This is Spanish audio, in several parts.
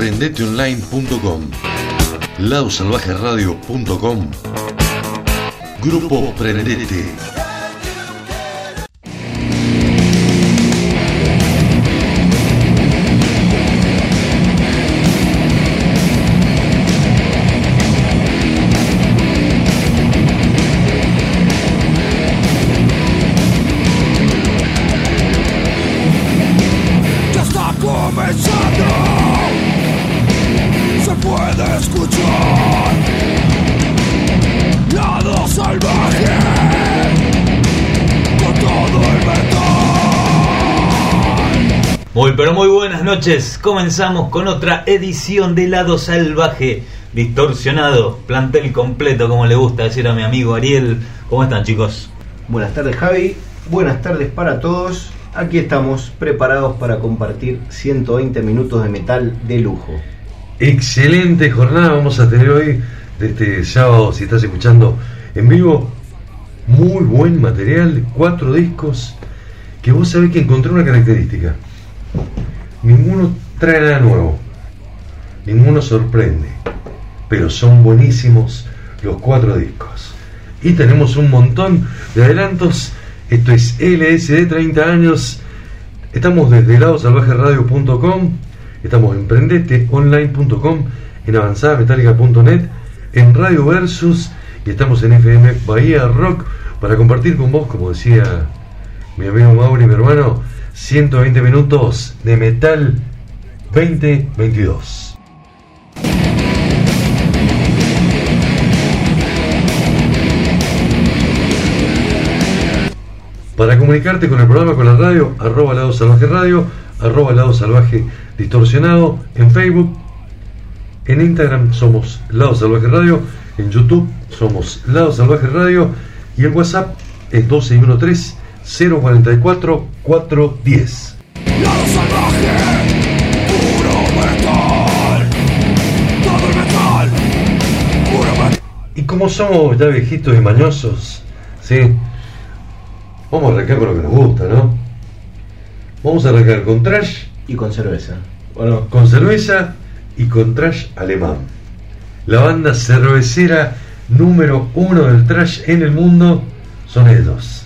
Prendeteonline.com. Ladosalvajeradio.com. Grupo Prendete. Noches. Comenzamos con otra edición de Lado Salvaje. Distorsionado, plantel completo, como le gusta decir a mi amigo Ariel. ¿Cómo están chicos? Buenas tardes Javi, buenas tardes para todos. Aquí estamos preparados para compartir 120 minutos de metal de lujo. Excelente jornada vamos a tener hoy de este sábado, si estás escuchando en vivo. Muy buen material, cuatro discos que vos sabés que encontré una característica. Ninguno trae nada nuevo, ninguno sorprende, pero son buenísimos los cuatro discos. Y tenemos un montón de adelantos. Esto es LSD 30 años. Estamos desde ladosalvajeradio.com, estamos en prendeteonline.com, en avanzadametálica.net, en Radio Versus y estamos en FM Bahía Rock para compartir con vos, como decía mi amigo Mauri, mi hermano, 120 minutos de metal 2022. Para comunicarte con el programa, con la radio, arroba lado salvaje radio, arroba lado salvaje distorsionado, en Facebook, en Instagram somos Lado Salvaje Radio, en YouTube somos Lado Salvaje Radio y el WhatsApp es 1213 044 410. Lado salvaje. Puro metal. Todo el metal. Puro metal. Y como somos ya viejitos y mañosos, ¿sí? Vamos a arrancar con lo que nos gusta, ¿no? Vamos a arrancar con trash, Y con cerveza. Bueno, con cerveza y con trash alemán. La banda cervecera número uno del trash en el mundo son ellos.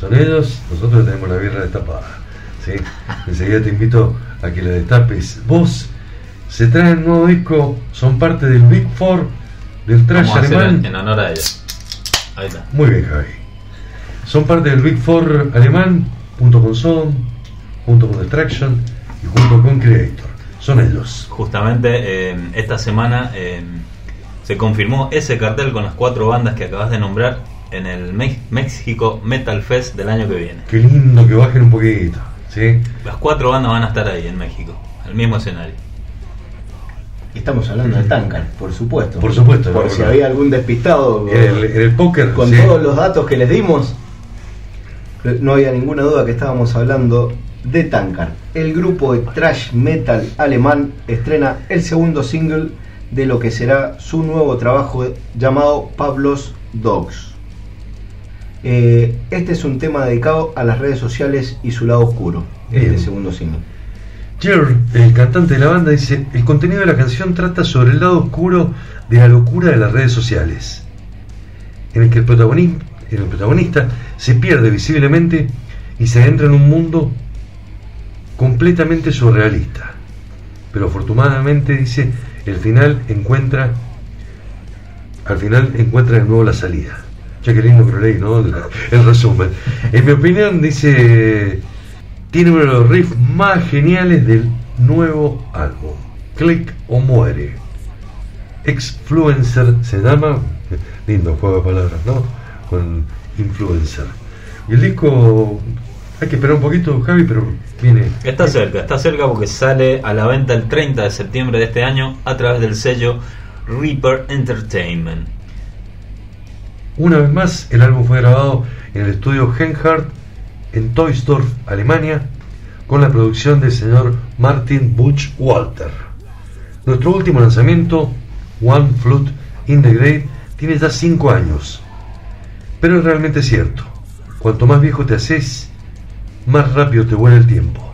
Son ellos, nosotros tenemos la birra destapada. ¿sí? Enseguida te invito a que la destapes vos. Se traen un nuevo disco, son parte del Big Four del trash alemán. en, en honor a ellos. Ahí está. Muy bien, Javi. Son parte del Big Four alemán, junto con Sodom, junto con Destruction y junto con Creator. Son ellos. Justamente eh, esta semana eh, se confirmó ese cartel con las cuatro bandas que acabas de nombrar en el Me- México Metal Fest del año que viene. Qué lindo que bajen un poquito. ¿sí? Las cuatro bandas van a estar ahí en México, el mismo escenario. estamos hablando de Tankard, por supuesto. Por supuesto, Por si había algún despistado En el, el póker. con sí. todos los datos que les dimos, no había ninguna duda que estábamos hablando de Tankard. El grupo de thrash metal alemán estrena el segundo single de lo que será su nuevo trabajo llamado Pablos Dogs. Eh, este es un tema dedicado a las redes sociales y su lado oscuro. Bien. segundo single. Jer, el cantante de la banda, dice, el contenido de la canción trata sobre el lado oscuro de la locura de las redes sociales, en el que el protagonista, el protagonista se pierde visiblemente y se adentra en un mundo completamente surrealista. Pero afortunadamente, dice, el final encuentra, al final encuentra de nuevo la salida. Lo leí, ¿no? El resumen. En mi opinión, dice, tiene uno de los riffs más geniales del nuevo álbum. Click o muere. Exfluencer se llama, lindo juego de palabras, ¿no? Con influencer. Y el disco, hay que esperar un poquito, Javi, pero viene. Está cerca, está cerca porque sale a la venta el 30 de septiembre de este año a través del sello Reaper Entertainment. Una vez más, el álbum fue grabado en el estudio Henhardt en Toysdorf, Alemania, con la producción del señor Martin Butch Walter. Nuestro último lanzamiento, One Flute in the Grave, tiene ya 5 años. Pero es realmente cierto, cuanto más viejo te haces, más rápido te vuela el tiempo.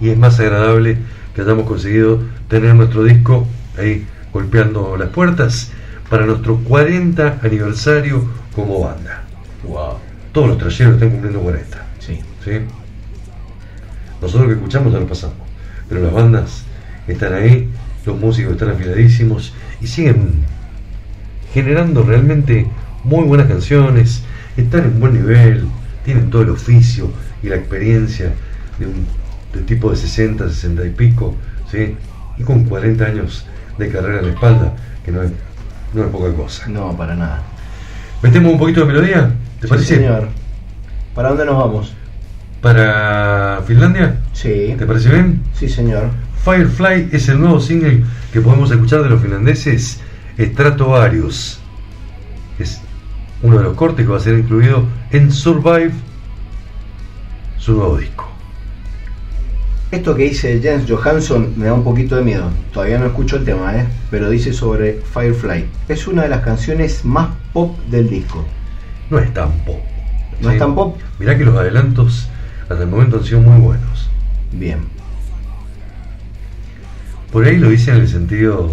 Y es más agradable que hayamos conseguido tener nuestro disco ahí golpeando las puertas para nuestro 40 aniversario como banda. Wow. Todos los trayeros están cumpliendo 40. Sí. ¿sí? Nosotros que escuchamos ya lo pasamos, pero las bandas están ahí, los músicos están afiladísimos y siguen generando realmente muy buenas canciones, están en buen nivel, tienen todo el oficio y la experiencia de un de tipo de 60, 60 y pico, ¿sí? y con 40 años de carrera en la espalda, que no es, no es poca cosa. No, para nada. ¿Metemos un poquito de melodía? ¿Te Sí, parece? señor. ¿Para dónde nos vamos? ¿Para Finlandia? Sí. ¿Te parece bien? Sí, señor. Firefly es el nuevo single que podemos escuchar de los finlandeses Stratovarius. Es uno de los cortes que va a ser incluido en Survive, su nuevo disco. Esto que dice Jens Johansson me da un poquito de miedo. Todavía no escucho el tema, ¿eh? pero dice sobre Firefly. Es una de las canciones más pop del disco. No es tan pop. ¿No es tan pop? Mirá que los adelantos hasta el momento han sido muy buenos. Bien. Por ahí lo dice en el sentido.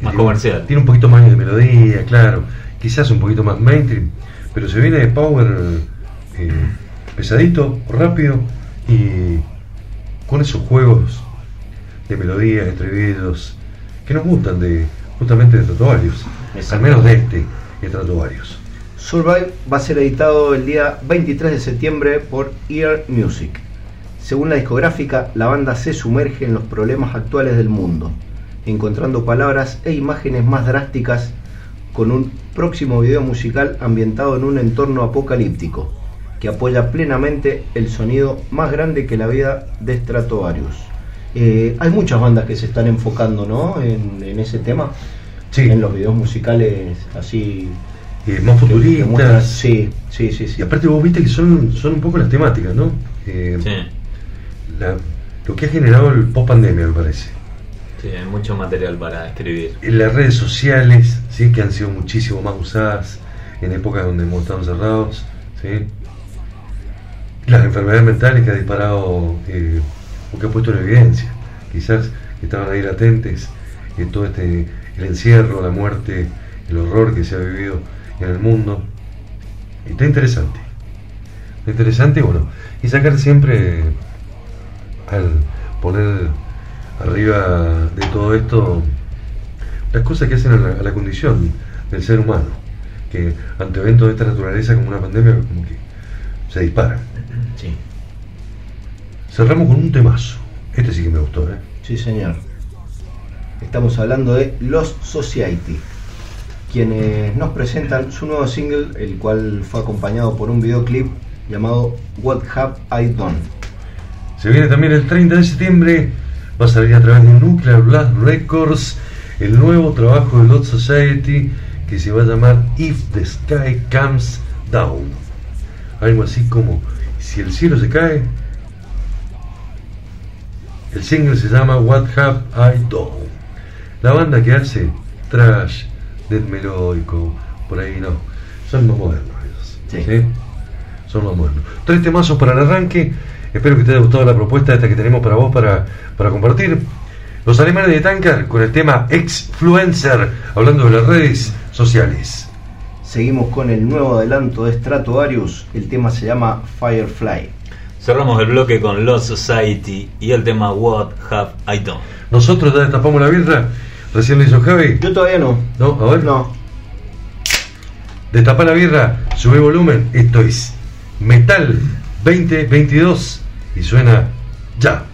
Más tiene- comercial. Tiene un poquito más de melodía, claro. Quizás un poquito más mainstream. Pero se viene de power eh, pesadito, rápido y con esos juegos de melodías, estribillos que nos gustan de justamente de Stratovarius. Al menos de este Stratovarius. Survive va a ser editado el día 23 de septiembre por Ear Music. Según la discográfica, la banda se sumerge en los problemas actuales del mundo, encontrando palabras e imágenes más drásticas con un próximo video musical ambientado en un entorno apocalíptico, que apoya plenamente el sonido más grande que la vida de Stratovarius. Eh, hay muchas bandas que se están enfocando ¿no? en, en ese tema, Sí, en los videos musicales así eh, más muestran- futuristas. Sí, sí, sí, sí. Y aparte vos viste que son, son un poco las temáticas, ¿no? Eh, Sí, la- lo que ha generado el post pandemia, me parece. sí, hay mucho material para escribir. En las redes sociales, sí, que han sido muchísimo más usadas en épocas donde hemos estado encerrados, sí. Las enfermedades mentales que ha disparado, eh, o que ha puesto en evidencia, quizás estaban ahí latentes, eh, todo este, el encierro, la muerte, el horror que se ha vivido en el mundo. Está interesante. Está interesante, bueno, y sacar siempre al poner arriba de todo esto las cosas que hacen a la, a la condición del ser humano, que ante eventos de esta naturaleza como una pandemia, como que se disparan. Sí, Cerramos con un temazo. Este sí que me gustó, ¿eh? sí, señor. Estamos hablando de Los Society, quienes nos presentan su nuevo single, el cual fue acompañado por un videoclip llamado What Have I Done. Se viene también el 30 de septiembre, va a salir a través de Nuclear Blast Records el nuevo trabajo de Lot Society que se va a llamar If the Sky Comes Down. Algo así como si el cielo se cae. El single se llama What Have I Done. La banda que hace trash, death melódico, por ahí no. Son más modernos ellos. Sí. ¿sí? Son más modernos. Tres temazos para el arranque. Espero que te haya gustado la propuesta esta que tenemos para vos para, para compartir. Los alemanes de Tankar con el tema Exfluencer, hablando de las redes sociales. Seguimos con el nuevo adelanto de Stratovarius, el tema se llama Firefly. Cerramos el bloque con Lost Society y el tema What Have I Done. Nosotros ya destapamos la birra. Recién lo hizo Javi. Yo todavía no. No, a ver. No. Destapa la birra, sube volumen. Esto es Metal 2022 y suena ya.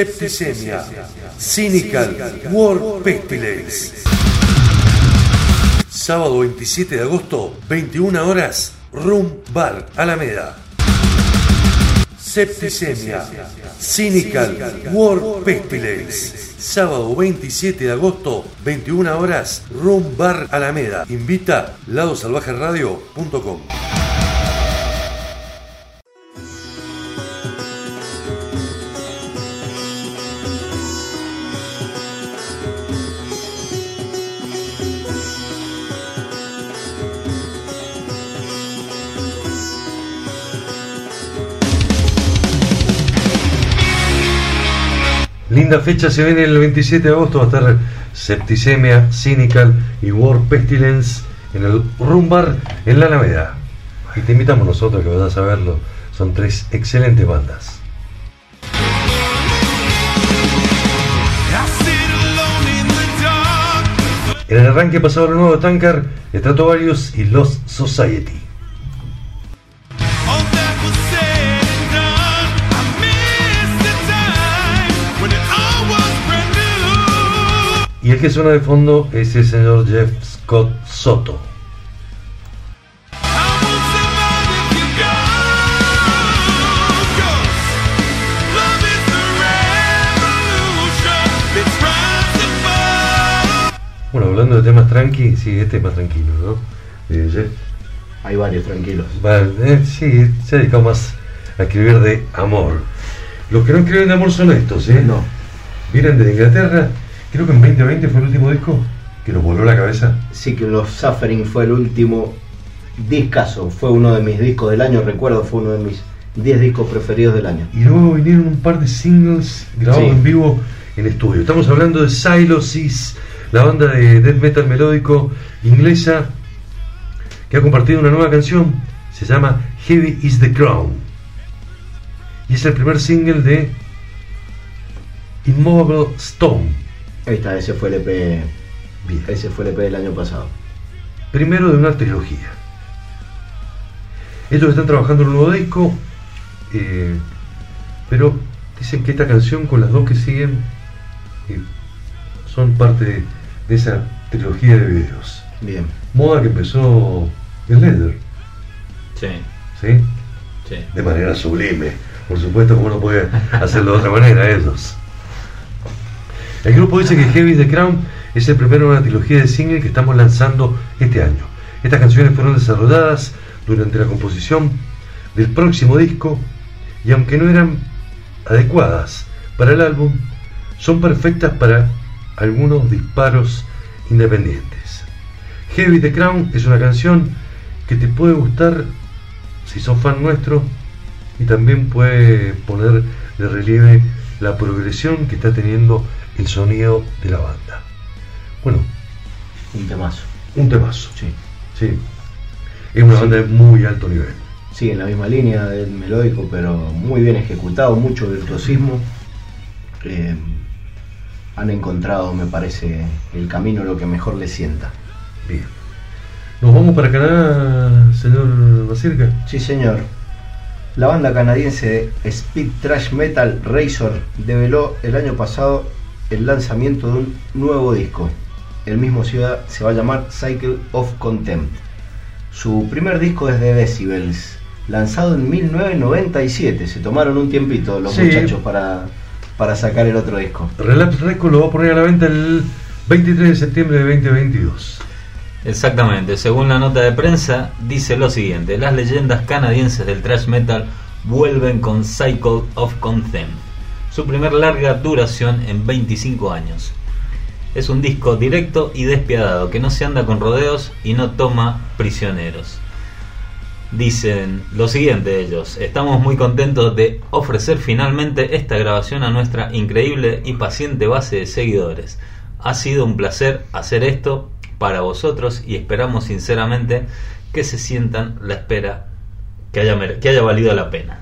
Septicemia, Cynical, War Pestilence. Sábado 27 de agosto, 21 horas, Room Bar, Alameda. Septicemia, Cynical, War Pestilence. Sábado 27 de agosto, 21 horas, Room Bar Alameda. Invita ladosalvajeradio.com. Linda fecha se viene el 27 de agosto, va a estar Septicemia, Cynical y War Pestilence en el Rumbar en la Alameda. Y te invitamos nosotros que vayas a verlo. Son tres excelentes bandas. En el arranque pasado el nuevo Tankard, Stratovarius y Lost Society. Y el que suena de fondo es el señor Jeff Scott Soto. Bueno, hablando de temas tranqui, sí, este es más tranquilo, ¿no? Eh, Jeff Hay varios, tranquilos. va- eh, sí, se ha dedicado más a escribir de amor. Los que no escriben de amor son estos, ¿eh? No. Vienen de Inglaterra, creo que en 2020 fue el último disco que nos voló la cabeza. Sí que los Suffering fue el último discazo. Fue uno de mis discos del año, recuerdo, fue uno de mis 10 discos preferidos del año. Y luego vinieron un par de singles grabados Sí. en vivo en estudio. Estamos hablando de Silosis, la banda de death metal melódico inglesa que ha compartido una nueva canción. Se llama Heavy is the Crown. Y es el primer single de Immovable Stone. Ahí está, ese fue el EP, ese fue el EP del año pasado. Primero de una trilogía. Ellos están trabajando en un nuevo disco, eh, pero dicen que esta canción con las dos que siguen eh, son parte de, de esa trilogía de videos. Bien. Moda que empezó en Leather, Sí, ¿sí? sí. De manera sublime. Por supuesto, como no puede hacerlo de otra manera ellos. El grupo dice que Heavy the Crown es el primero de una trilogía de single que estamos lanzando este año. Estas canciones fueron desarrolladas durante la composición del próximo disco y aunque no eran adecuadas para el álbum, son perfectas para algunos disparos independientes. Heavy the Crown es una canción que te puede gustar si sos fan nuestro y también puede poner de relieve la progresión que está teniendo el sonido de la banda. Bueno, Un temazo. un temazo. Sí. Sí. Es una banda de muy alto nivel. Sí, en la misma línea del melódico, pero muy bien ejecutado, mucho virtuosismo. Eh, han encontrado, me parece, el camino lo que mejor les sienta. Bien. Nos vamos para Canadá, señor Basirca. Sí, señor. La banda canadiense de Speed Trash Metal Razor develó el año pasado el lanzamiento de un nuevo disco. El mismo ciudad se va a llamar Cycle of Contempt. Su primer disco es de Decibels, lanzado en 1997. Se tomaron un tiempito los Sí. muchachos para, para sacar el otro disco. Relapse Records lo va a poner a la venta el 23 de septiembre de 2022. Exactamente, según la nota de prensa, dice lo siguiente: las leyendas canadienses del thrash metal vuelven con Cycle of Contempt, su primer larga duración en 25 años. Es un disco directo y despiadado que no se anda con rodeos y no toma prisioneros. Dicen lo siguiente ellos, estamos muy contentos de ofrecer finalmente esta grabación a nuestra increíble y paciente base de seguidores. Ha sido un placer hacer esto para vosotros y esperamos sinceramente que se sientan la espera, que haya, que haya valido la pena.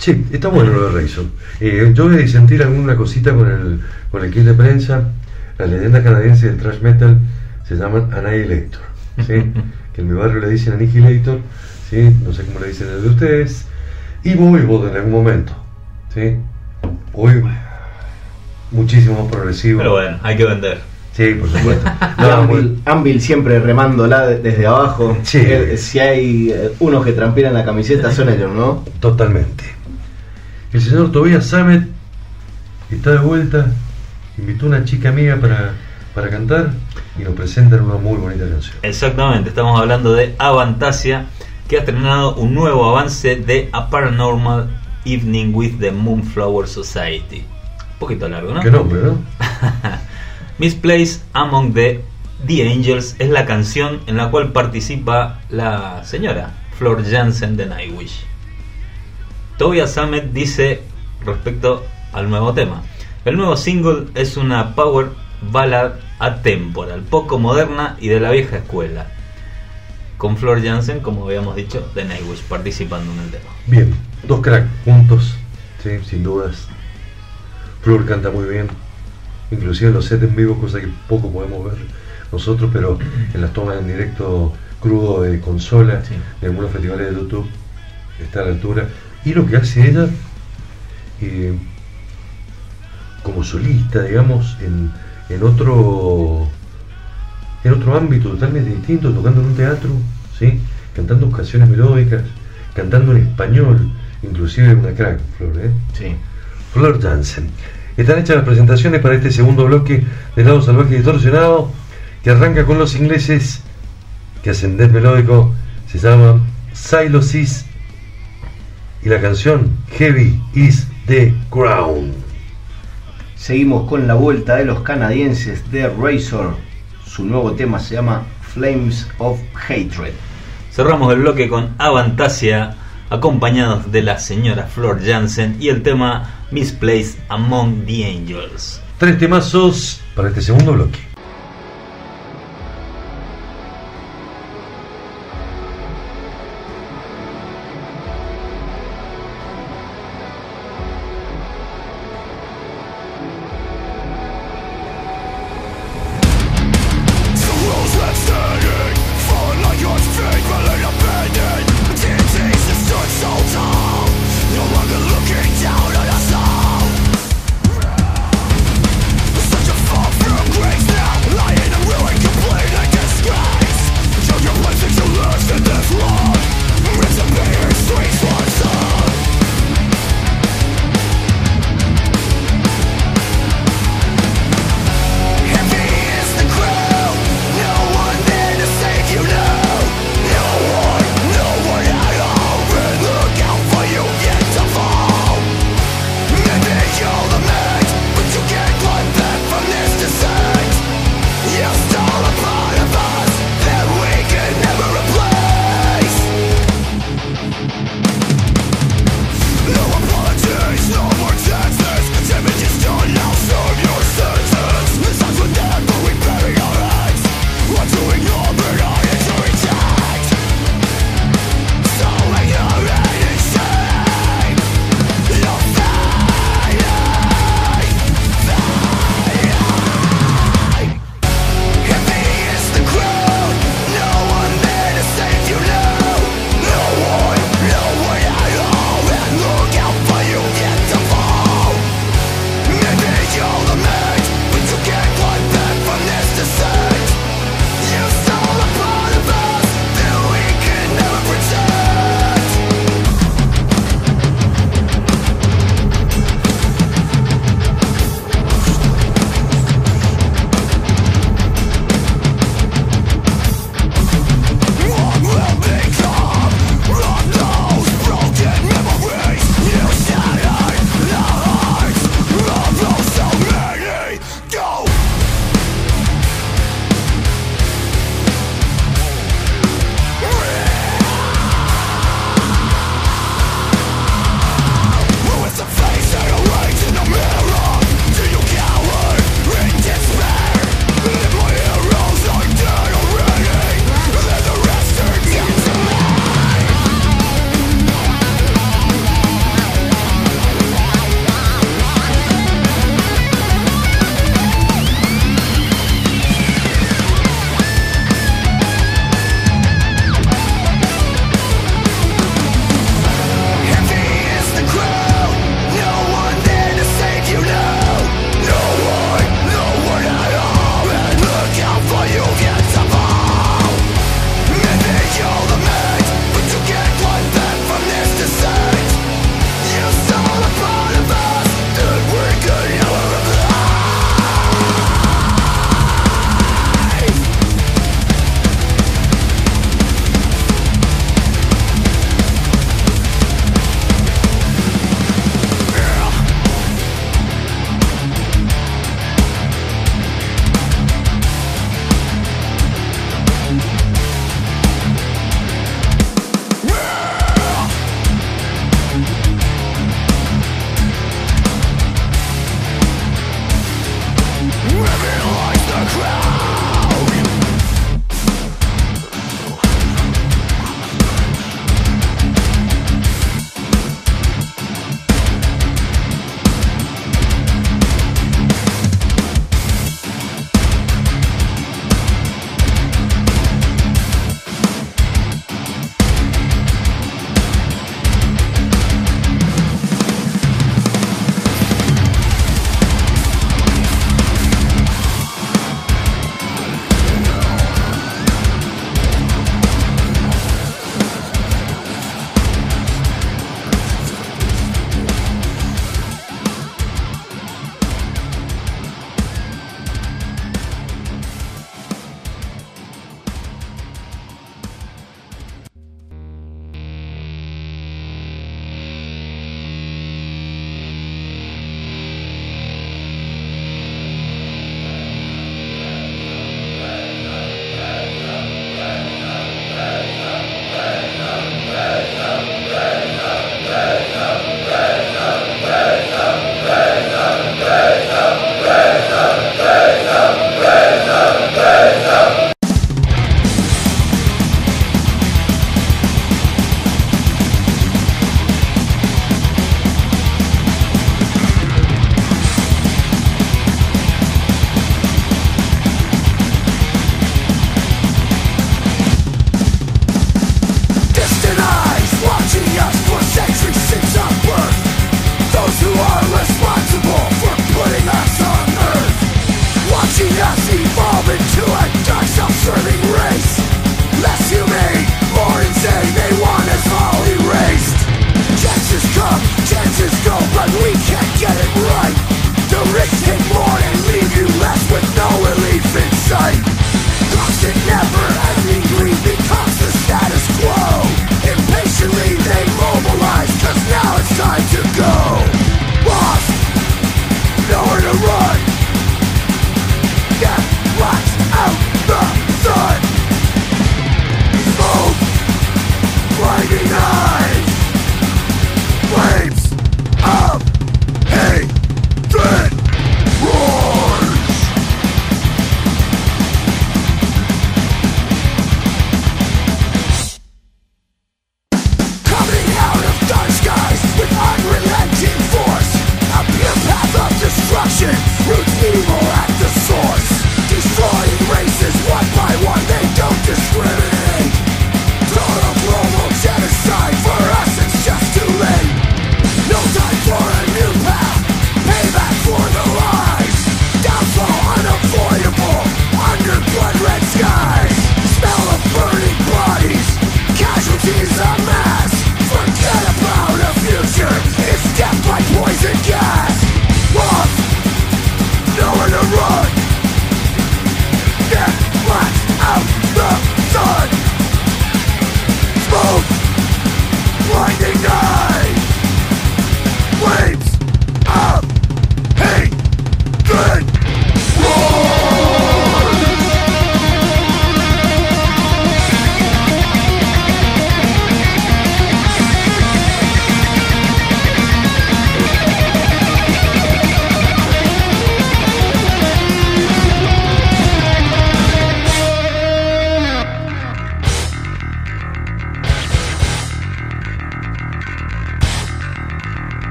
Sí, está bueno lo de Razor. Eh, yo voy a disentir alguna cosita con el, con el kit de prensa. Las leyendas canadienses del thrash metal se llaman Annihilator. ¿sí? que en mi barrio le dicen Annihilator, ¿sí? no sé cómo le dicen el de ustedes, y Voivod en algún momento. ¿sí? Hoy muchísimo más progresivo. Pero bueno, hay que vender. Sí, por supuesto. No, Anvil, Anvil siempre remándola de- desde abajo. Sí. Eh, Si hay eh, unos que transpiran la camiseta son ellos, ¿no? Totalmente. El señor Tobias Sammet está de vuelta, invitó a una chica amiga para, para cantar y nos presentan una muy bonita canción. Exactamente, estamos hablando de Avantasia, que ha estrenado un nuevo avance de A Paranormal Evening with the Moonflower Society. Un poquito largo, ¿no? Qué nombre, ¿no? Misplaced Among the, the Angels es la canción en la cual participa la señora Flor Jansen de Nightwish. Tobias Sammet dice respecto al nuevo tema. El nuevo single es una power ballad atemporal, poco moderna y de la vieja escuela. Con Flor Jansen, como habíamos dicho, de Nightwish participando en el tema. Bien, dos cracks juntos, sí, sin dudas. Flor canta muy bien, inclusive en los sets en vivo, cosa que poco podemos ver nosotros, pero en las tomas en directo crudo de consola, Sí. de algunos festivales de YouTube, está a la altura. Y lo que hace ella, eh, como solista, digamos, en, en otro en otro ámbito totalmente distinto, tocando en un teatro, ¿sí? cantando canciones melódicas, cantando en español, inclusive una crack, Flor, ¿eh? Sí. Flor Jansen. Están hechas las presentaciones para este segundo bloque de Lado Salvaje Distorsionado, que arranca con los ingleses que hacen death melódico, se llaman Silosis y la canción Heavy is the Crown. Seguimos con la vuelta de los canadienses de Razor. Su nuevo tema se llama Flames of Hatred. Cerramos el bloque con Avantasia, acompañados de la señora Flor Jansen y el tema Misplaced Among the Angels. Tres temazos para este segundo bloque.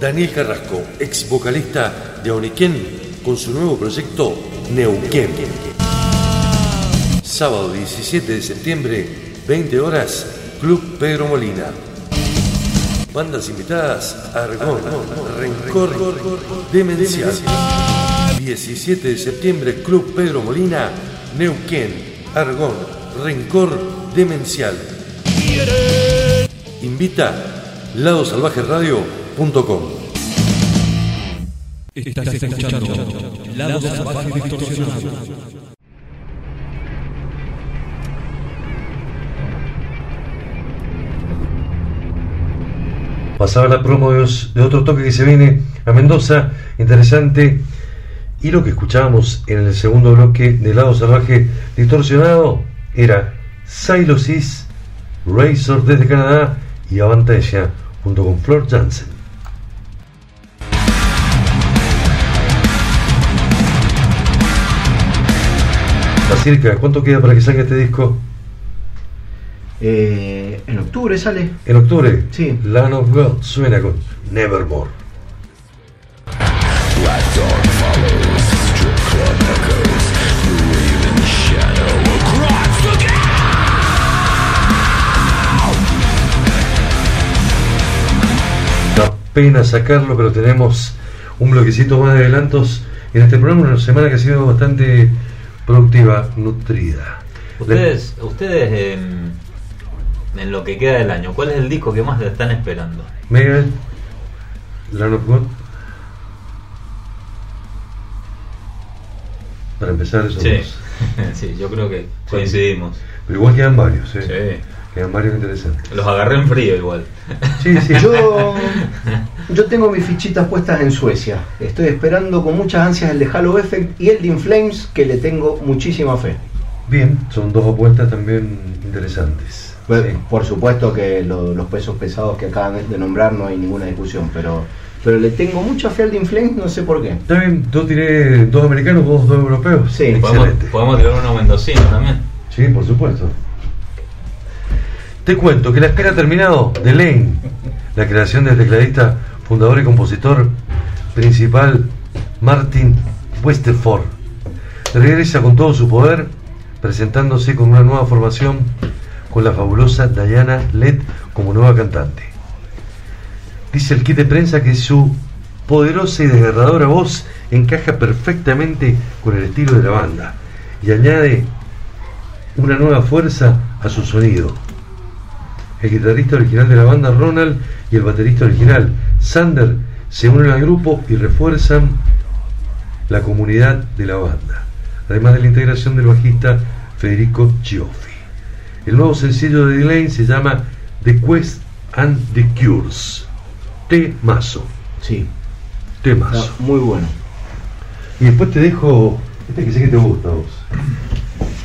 Daniel Carrasco, ex vocalista de Auniquén, con su nuevo proyecto Neuquén. Sábado 17 de septiembre, 20 horas, Club Pedro Molina. Bandas invitadas, Argón, Rencor, Demencial. 17 de septiembre, Club Pedro Molina, Neuquén, Argón, Rencor, Demencial. Invita Estás escuchando. Pasaba la promo de otro toque que se viene a Mendoza, interesante. Y lo que escuchábamos en el segundo bloque de Lado Salvaje Distorsionado era Silosis, Razor desde Canadá y Avantasia junto con Flor Jansen. ¿Cuánto queda para que salga este disco? Eh, en octubre sale. En octubre, Sí. Land of God suena con Nevermore. Da pena sacarlo, pero tenemos un bloquecito más de adelantos en este programa, una semana que ha sido bastante productiva, nutrida. Ustedes, ustedes en, en lo que queda del año, ¿cuál es el disco que más están esperando? Megadeth, Land of God. Para empezar, esos Sí, dos. sí, yo creo que coincidimos. Pero igual quedan varios, ¿eh? Sí. Quedan varios interesantes. Los agarré en frío igual. Sí, sí. Yo, yo tengo mis fichitas puestas en Suecia. Estoy esperando con muchas ansias el de Halo Effect y el de In Flames, que le tengo muchísima fe. Bien, son dos apuestas también interesantes. Sí. Por supuesto que lo- los pesos pesados que acaban de nombrar no hay ninguna discusión, pero, pero le tengo mucha fe al de In Flames, no sé por qué. Está bien, yo tiré dos americanos, vos dos europeos. Sí. Podemos, excelente. podemos tirar uno mendocino también. Sí, por supuesto. Te cuento que la espera ha terminado de Lane, la creación del tecladista, fundador y compositor principal Martin Westerford. Regresa con todo su poder, presentándose con una nueva formación con la fabulosa Diana Led como nueva cantante. Dice el kit de prensa que su poderosa y desgarradora voz encaja perfectamente con el estilo de la banda y añade una nueva fuerza a su sonido. El guitarrista original de la banda, Ronald, y el baterista original, Sander, se unen al grupo y refuerzan la comunidad de la banda, además de la integración del bajista Federico Gioffi. El nuevo sencillo de Delane se llama The Quest and the Cures. Temazo, Sí, temazo. está muy bueno. Y después te dejo, este que sé que te gusta a vos.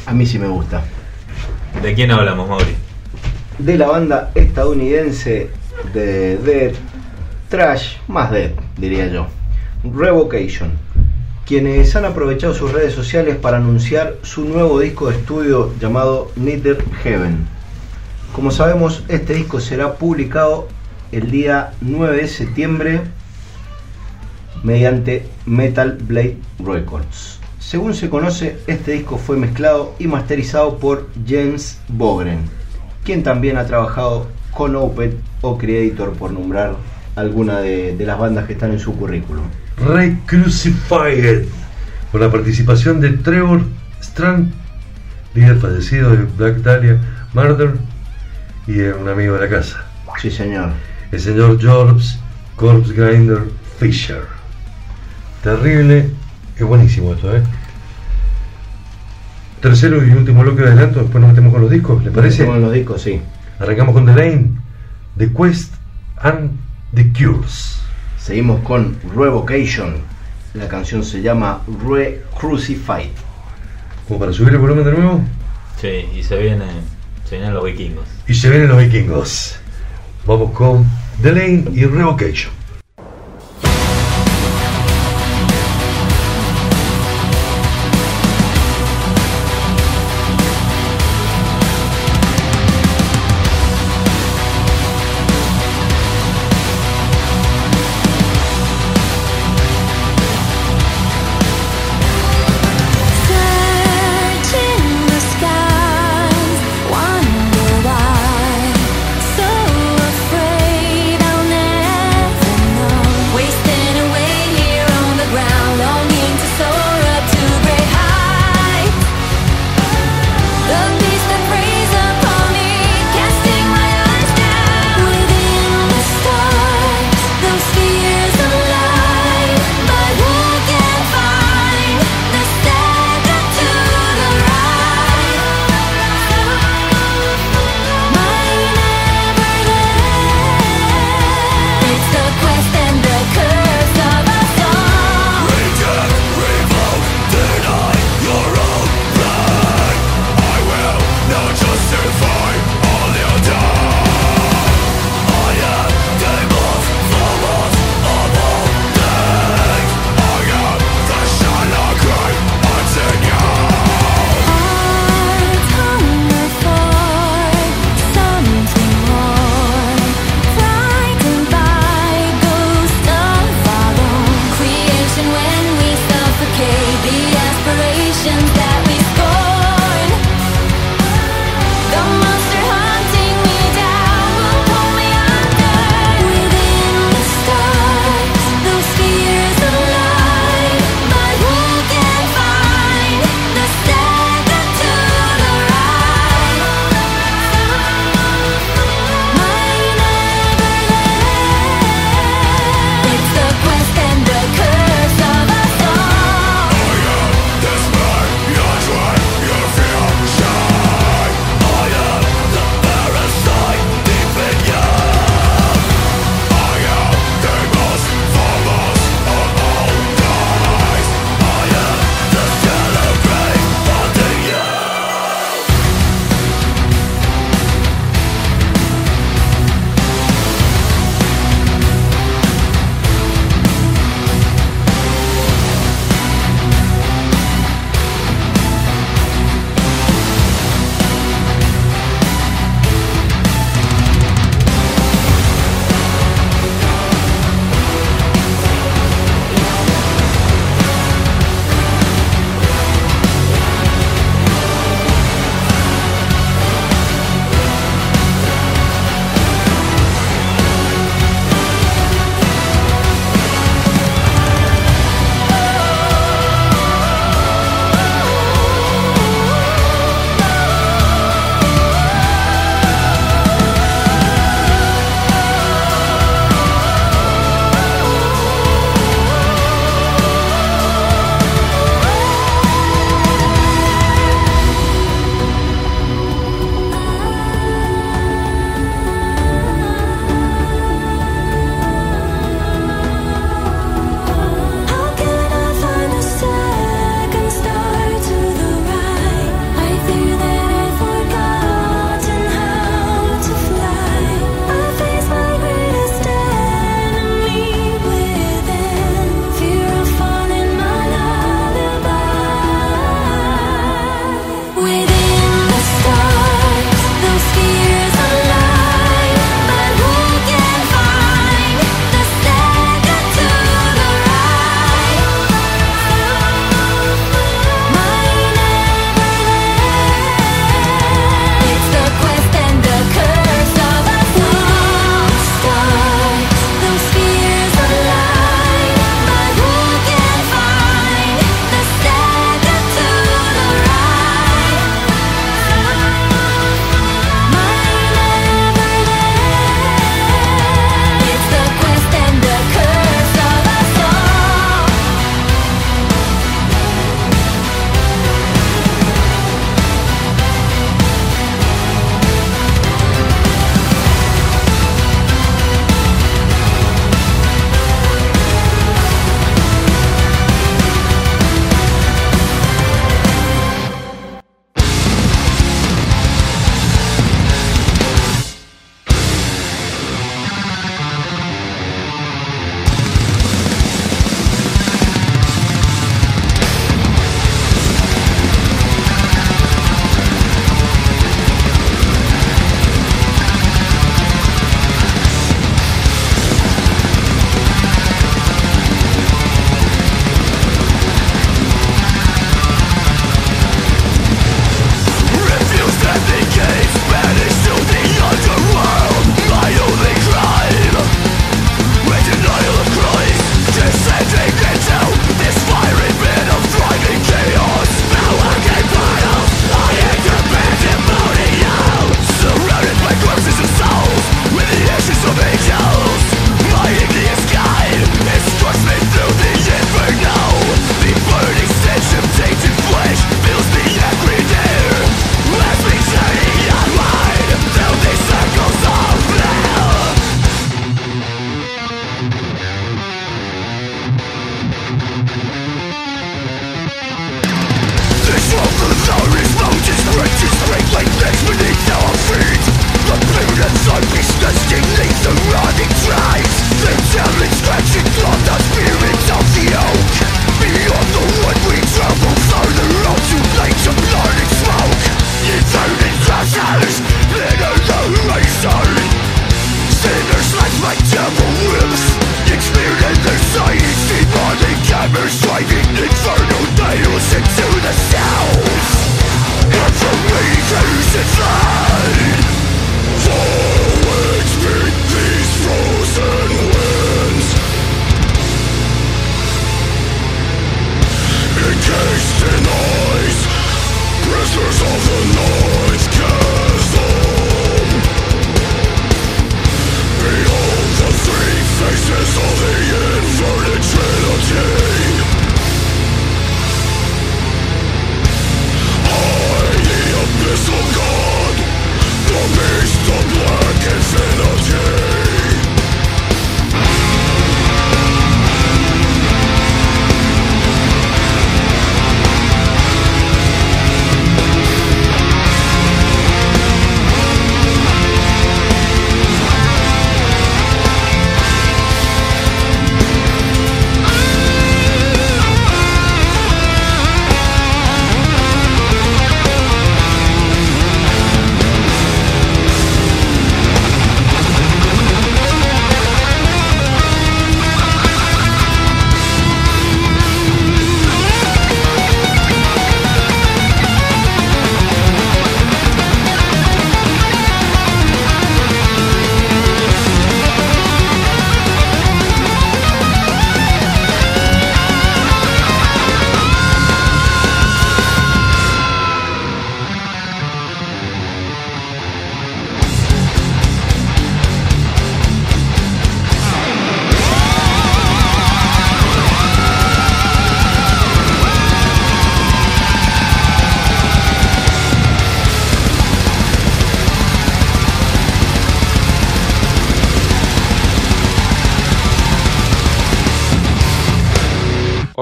A mí sí me gusta. ¿De quién hablamos, Mauri? De la banda estadounidense de Dead, Trash, más Dead, diría yo. Revocation, quienes han aprovechado sus redes sociales para anunciar su nuevo disco de estudio llamado Neither Heaven. Como sabemos, este disco será publicado el día 9 de septiembre mediante Metal Blade Records. Según se conoce, este disco fue mezclado y masterizado por Jens Bogren, quien también ha trabajado con Opeth o Creator, por nombrar alguna de, de las bandas que están en su currículum. Ray Crucified, con la participación de Trevor Strand, líder fallecido de Black Dahlia Murder, y un amigo de la casa, Sí, señor. el señor George Corpse Grinder Fisher. Terrible, es buenísimo esto, ¿eh? Tercero y último bloque de adelanto, después nos metemos con los discos, ¿le parece? Con los discos, sí. Arrancamos con The Lane, The Quest and The Cures. Seguimos con Revocation. La canción se llama Re Crucified. Como para subir el volumen de nuevo. Sí, y se vienen, se vienen los vikingos. Y se vienen los vikingos. Vamos con The Lane y Revocation. Revocation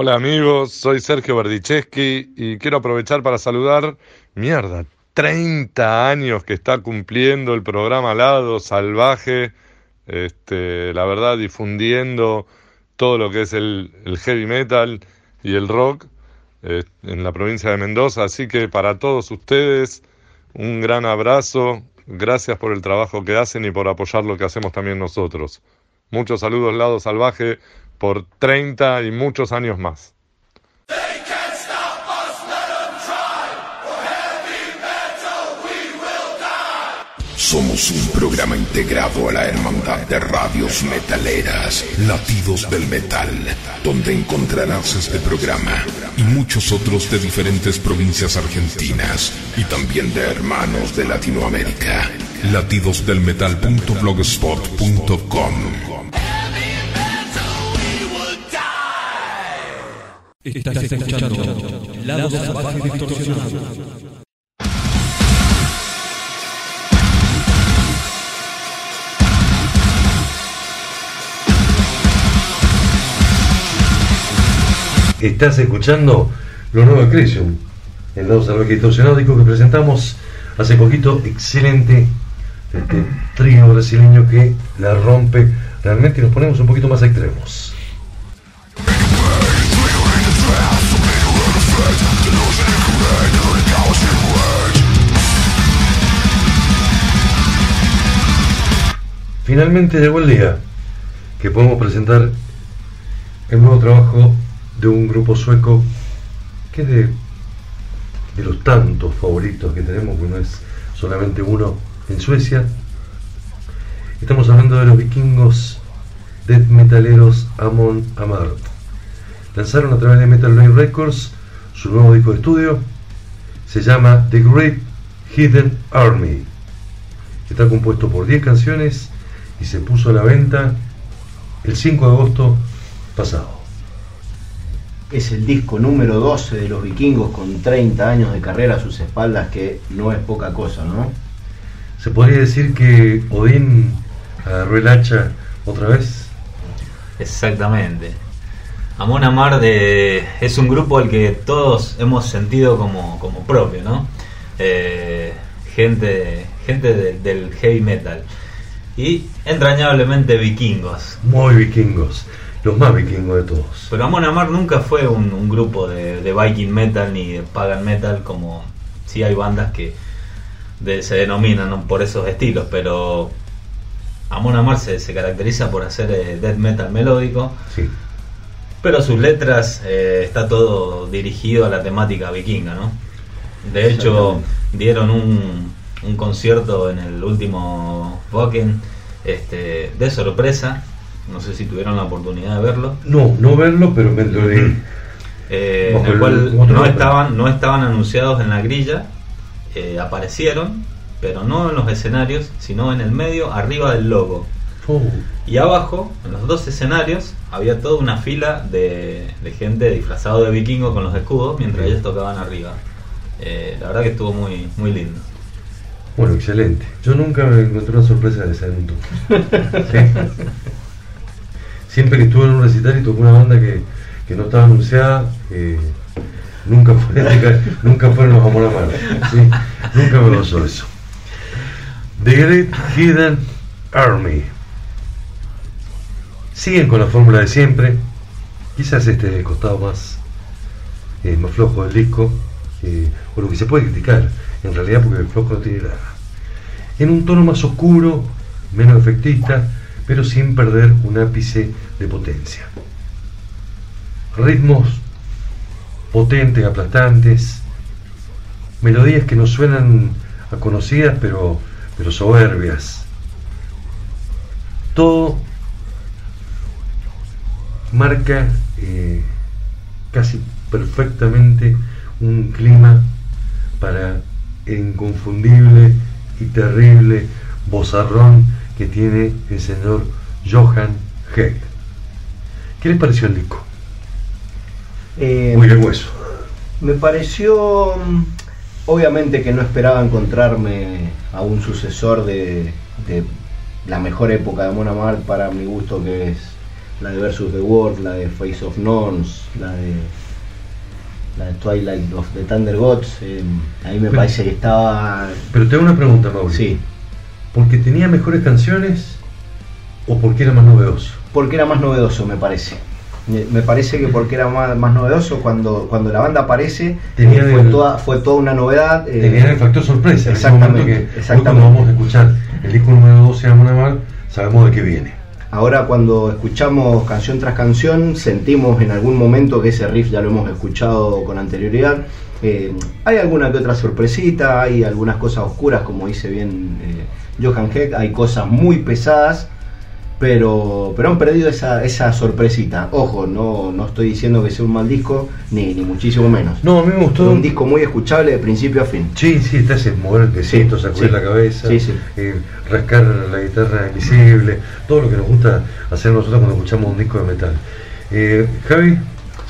Hola amigos, soy Sergio Berdicheschi y quiero aprovechar para saludar, mierda, 30 años que está cumpliendo el programa Lado Salvaje, este, la verdad difundiendo todo lo que es el, el heavy metal y el rock eh, en la provincia de Mendoza, así que para todos ustedes un gran abrazo, gracias por el trabajo que hacen y por apoyar lo que hacemos también nosotros. Muchos saludos Lado Salvaje por 30 y muchos años más. Somos un programa integrado a la Hermandad de Radios Metaleras, Latidos del Metal, donde encontrarás este programa y muchos otros de diferentes provincias argentinas y también de hermanos de Latinoamérica. Latidosdelmetal.blogspot.com Estás escuchando Lado Salvaje Distorsionado. Estás escuchando lo nuevo de Crisium, el lado salvaje distorsionado disco que presentamos hace poquito, excelente este trío brasileño que la rompe realmente y nos ponemos un poquito más extremos. Finalmente llegó el día que podemos presentar el nuevo trabajo de un grupo sueco que es de, los tantos favoritos que tenemos, que no es solamente uno en Suecia. Estamos hablando de los vikingos death metaleros Amon Amart. Lanzaron a través de Metal Blade Records su nuevo disco de estudio. Se llama The Great Hidden Army. Está compuesto por 10 canciones y se puso a la venta el 5 de agosto pasado. Es el disco número 12 de los vikingos con 30 años de carrera a sus espaldas, que no es poca cosa, ¿no? ¿Se podría decir que Odín agarró el hacha otra vez? Exactamente. Amon Amar de, es un grupo al que todos hemos sentido como, como propio, ¿no? Eh, gente gente de- del heavy metal. Y entrañablemente vikingos. Muy vikingos, los más vikingos de todos. Pero Amon Amar nunca fue un, un grupo de, de Viking metal ni de pagan metal como si hay bandas que de- se denominan ¿no? por esos estilos, pero Amon Amar se, se caracteriza por hacer eh, death metal melódico, Sí. pero sus letras eh, está todo dirigido a la temática vikinga, ¿no? De hecho, dieron un, un concierto en el último Wacken este, de sorpresa. No sé si tuvieron la oportunidad de verlo. No, no verlo, pero me lo leí. eh, en el cual no estaban, no estaban anunciados en la grilla, eh, aparecieron, pero no en los escenarios, sino en el medio, arriba del logo. Oh, Y abajo, en los dos escenarios, había toda una fila de, de gente disfrazado de vikingo con los escudos mientras ellos tocaban arriba. Eh, la verdad que estuvo muy, muy lindo. Bueno, excelente. Yo nunca me encontré una sorpresa de ese toque. Sí. Siempre que estuve en un recital y tocó una banda que, que no estaba anunciada, eh, nunca fue nunca fueron los Amor Amar. ¿sí? Nunca me pasó eso. The Great Hidden Army. Siguen con la fórmula de siempre. Quizás este es el costado más, eh, más flojo del disco, eh, o lo que se puede criticar, en realidad porque el flojo no tiene nada. En un tono más oscuro, menos efectista, pero sin perder un ápice de potencia. Ritmos potentes, aplastantes, melodías que no suenan a conocidas, pero, pero soberbias. Todo marca eh, casi perfectamente un clima para el inconfundible y terrible bozarrón que tiene el señor Johan Heck. ¿Qué les pareció el disco? Eh, Muy de hueso. Me pareció, mm, obviamente que no esperaba encontrarme a un sucesor de, de la mejor época de Mon Amar para mi gusto, que es la de Versus the World, la de Face of Nons, la de la de Twilight of the Thunder Gods. eh, a mí me Pero- parece que estaba, Pero te hago una pregunta, Mauricio. sí, ¿Porque tenía mejores canciones o porque era más novedoso? porque era más novedoso, me parece. Me parece que porque era más, más novedoso cuando, cuando la banda aparece Tenía eh, fue, el- toda, fue toda una novedad. eh, Tenían el factor sorpresa. En ese exactamente, momento que hoy exactamente. cuando vamos a escuchar el disco número 12 de Amon Amar, sabemos de qué viene. Ahora cuando escuchamos canción tras canción, sentimos en algún momento que ese riff ya lo hemos escuchado con anterioridad. Eh, hay alguna que otra sorpresita, hay algunas cosas oscuras, como dice bien eh, Johan Heck, hay cosas muy pesadas, pero, pero han perdido esa, esa sorpresita. Ojo, no, no estoy diciendo que sea un mal disco, ni, ni muchísimo menos. No, a mí me Es gustó. un disco muy escuchable de principio a fin. Sí, sí, está ese mover el pesito, Sí, sacudir sí. la cabeza, Sí, sí. eh, rascar la guitarra invisible, todo lo que nos gusta hacer nosotros cuando escuchamos un disco de metal. Eh, Javi,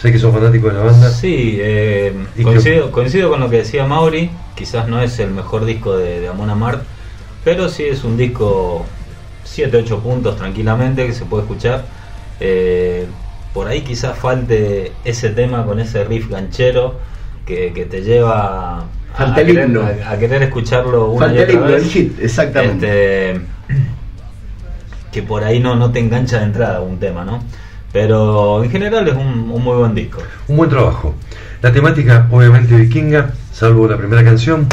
sé que sos fanático de la banda. Sí, eh, ¿Y coincido, coincido con lo que decía Mauri. Quizás no es el mejor disco de, de Amon Amart, pero sí es un disco 7-8 puntos tranquilamente que se puede escuchar. Eh, por ahí quizás falte ese tema con ese riff ganchero que, que te lleva a, querer, a- a querer escucharlo una Falta y el otra himno, vez. el hit, exactamente. Este, que por ahí no, no te engancha de entrada un tema, ¿no? Pero en general es un, un muy buen disco. Un buen trabajo. La temática, obviamente, vikinga, salvo la primera canción,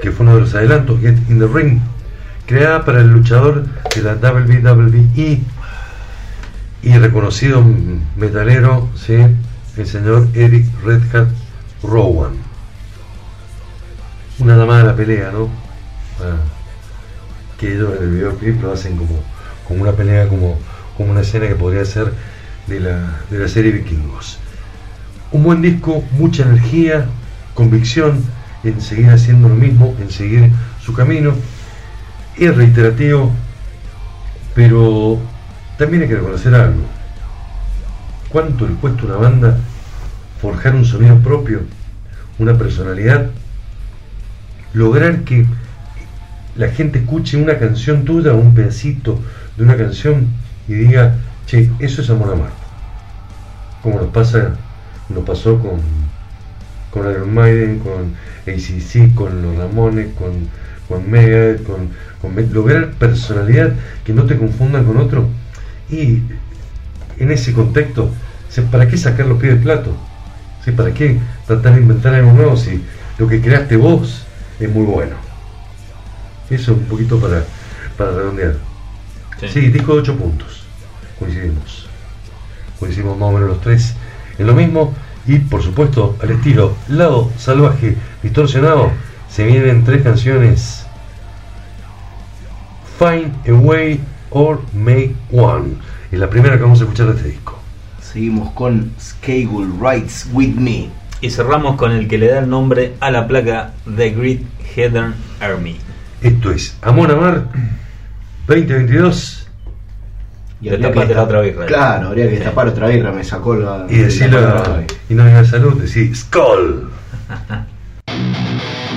que fue uno de los adelantos, Get in the Ring, creada para el luchador de la WWE y reconocido metalero, ¿sí? el señor Eric Red Hat Rowan. Una dama de la pelea, ¿no? Ah, que ellos en el videoclip lo hacen como, como una pelea, como, como una escena que podría ser de la, de la serie Vikingos. Un buen disco, mucha energía, convicción en seguir haciendo lo mismo, en seguir su camino. Es reiterativo, pero también hay que reconocer algo. ¿Cuánto le cuesta a una banda forjar un sonido propio, una personalidad? Lograr que la gente escuche una canción tuya, un pedacito de una canción y diga, che, eso es amor a Marte. Como nos pasa, nos pasó con, con Iron Maiden, con ACC, con los Ramones, con, con Megadeth, con, con lograr personalidad que no te confundan con otro. Y en ese contexto, ¿para qué sacar los pies del plato? ¿Sí? ¿Para qué tratar de inventar algo nuevo si lo que creaste vos es muy bueno? Eso un poquito para, para redondear. Sí, disco de 8 puntos. Coincidimos. Coincidimos más o menos los tres en lo mismo. Y por supuesto, al estilo lado salvaje distorsionado, se vienen tres canciones. Find a Way or Make One. Es la primera que vamos a escuchar de este disco. Seguimos con Skagul Rides With Me. Y cerramos con el que le da el nombre a la placa The Great Heathen Army. Esto es Amor Amar 2022 Y Destapate habría que la otra birra. Claro, habría que Sí. destapar otra birra, me sacó la. y decirlo y no digas salud, decir Skull.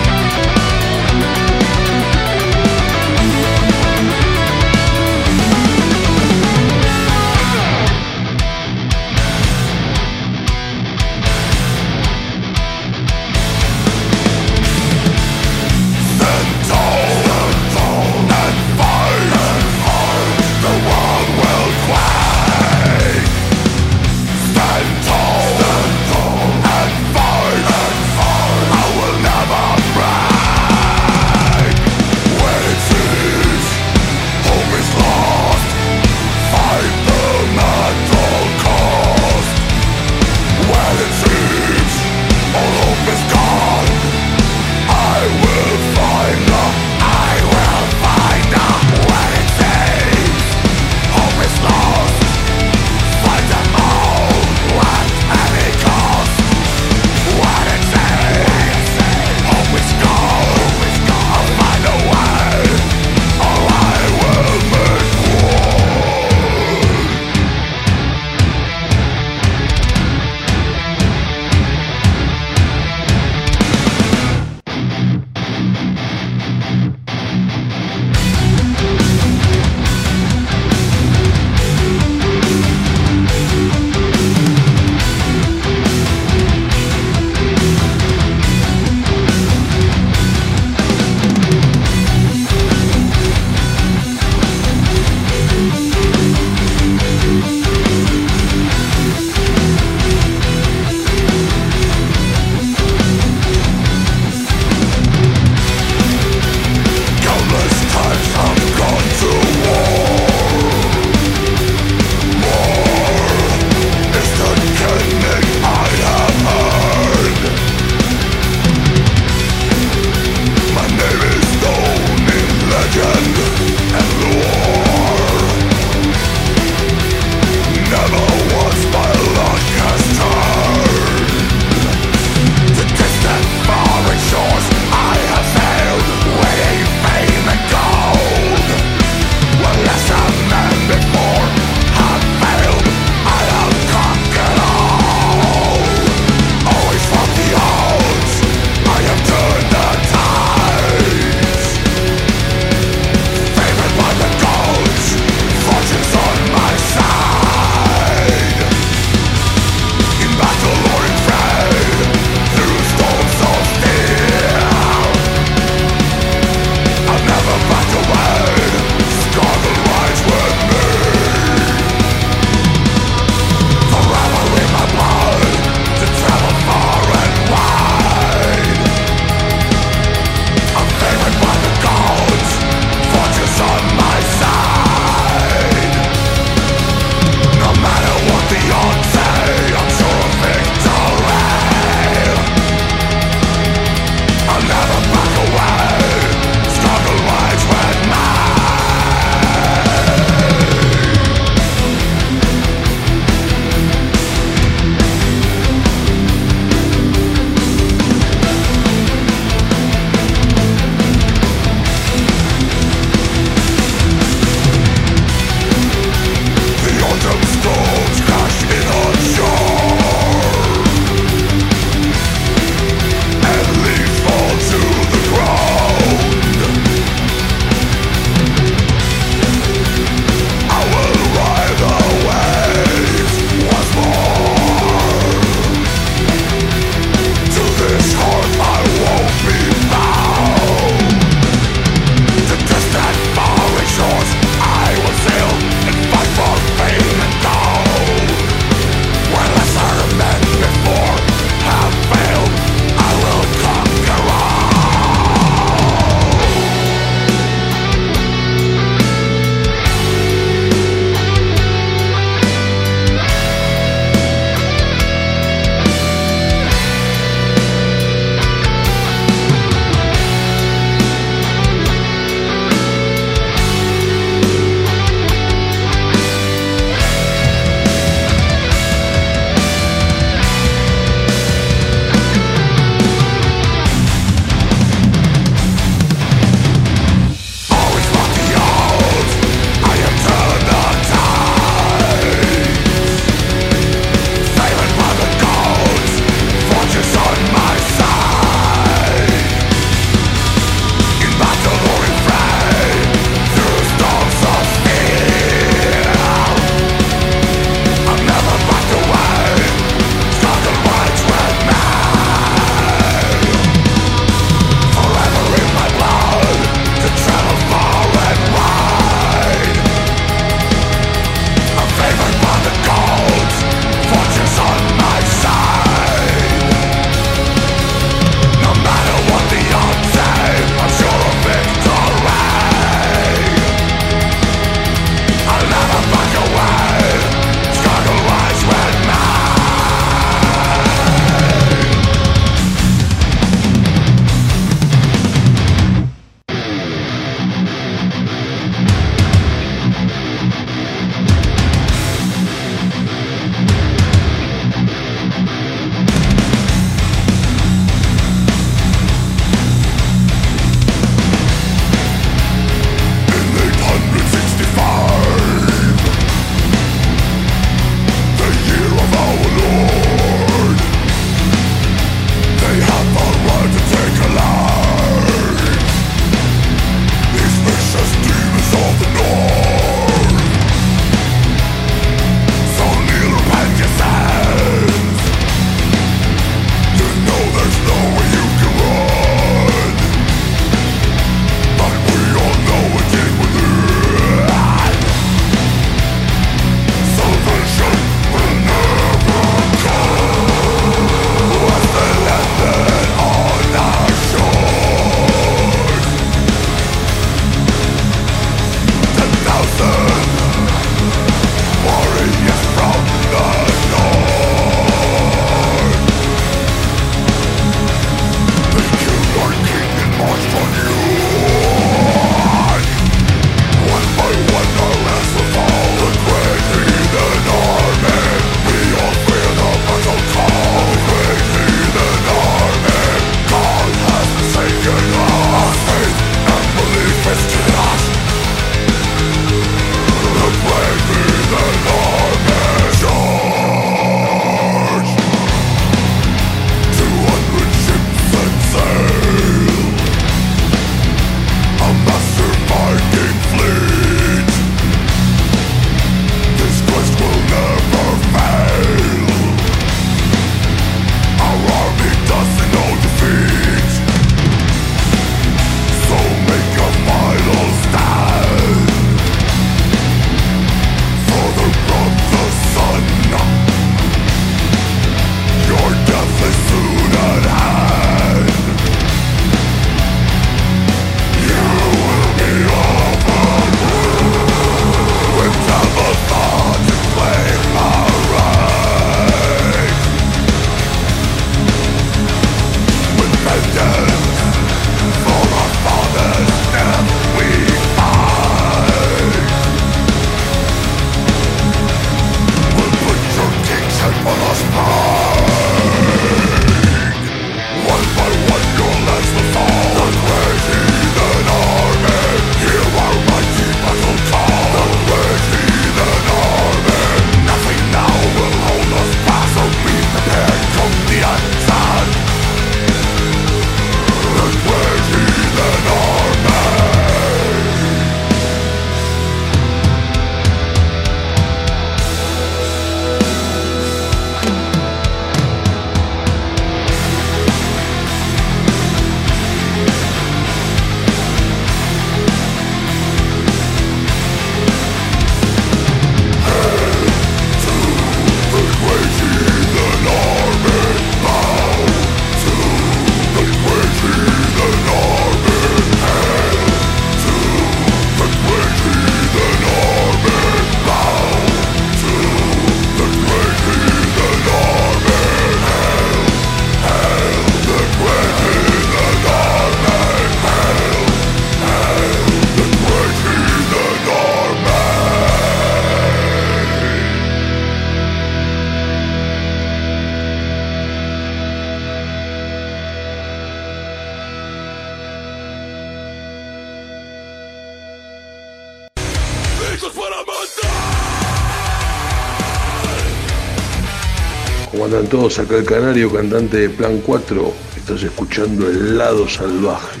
todos acá el canario, cantante de Plan 4? Estás escuchando el lado salvaje.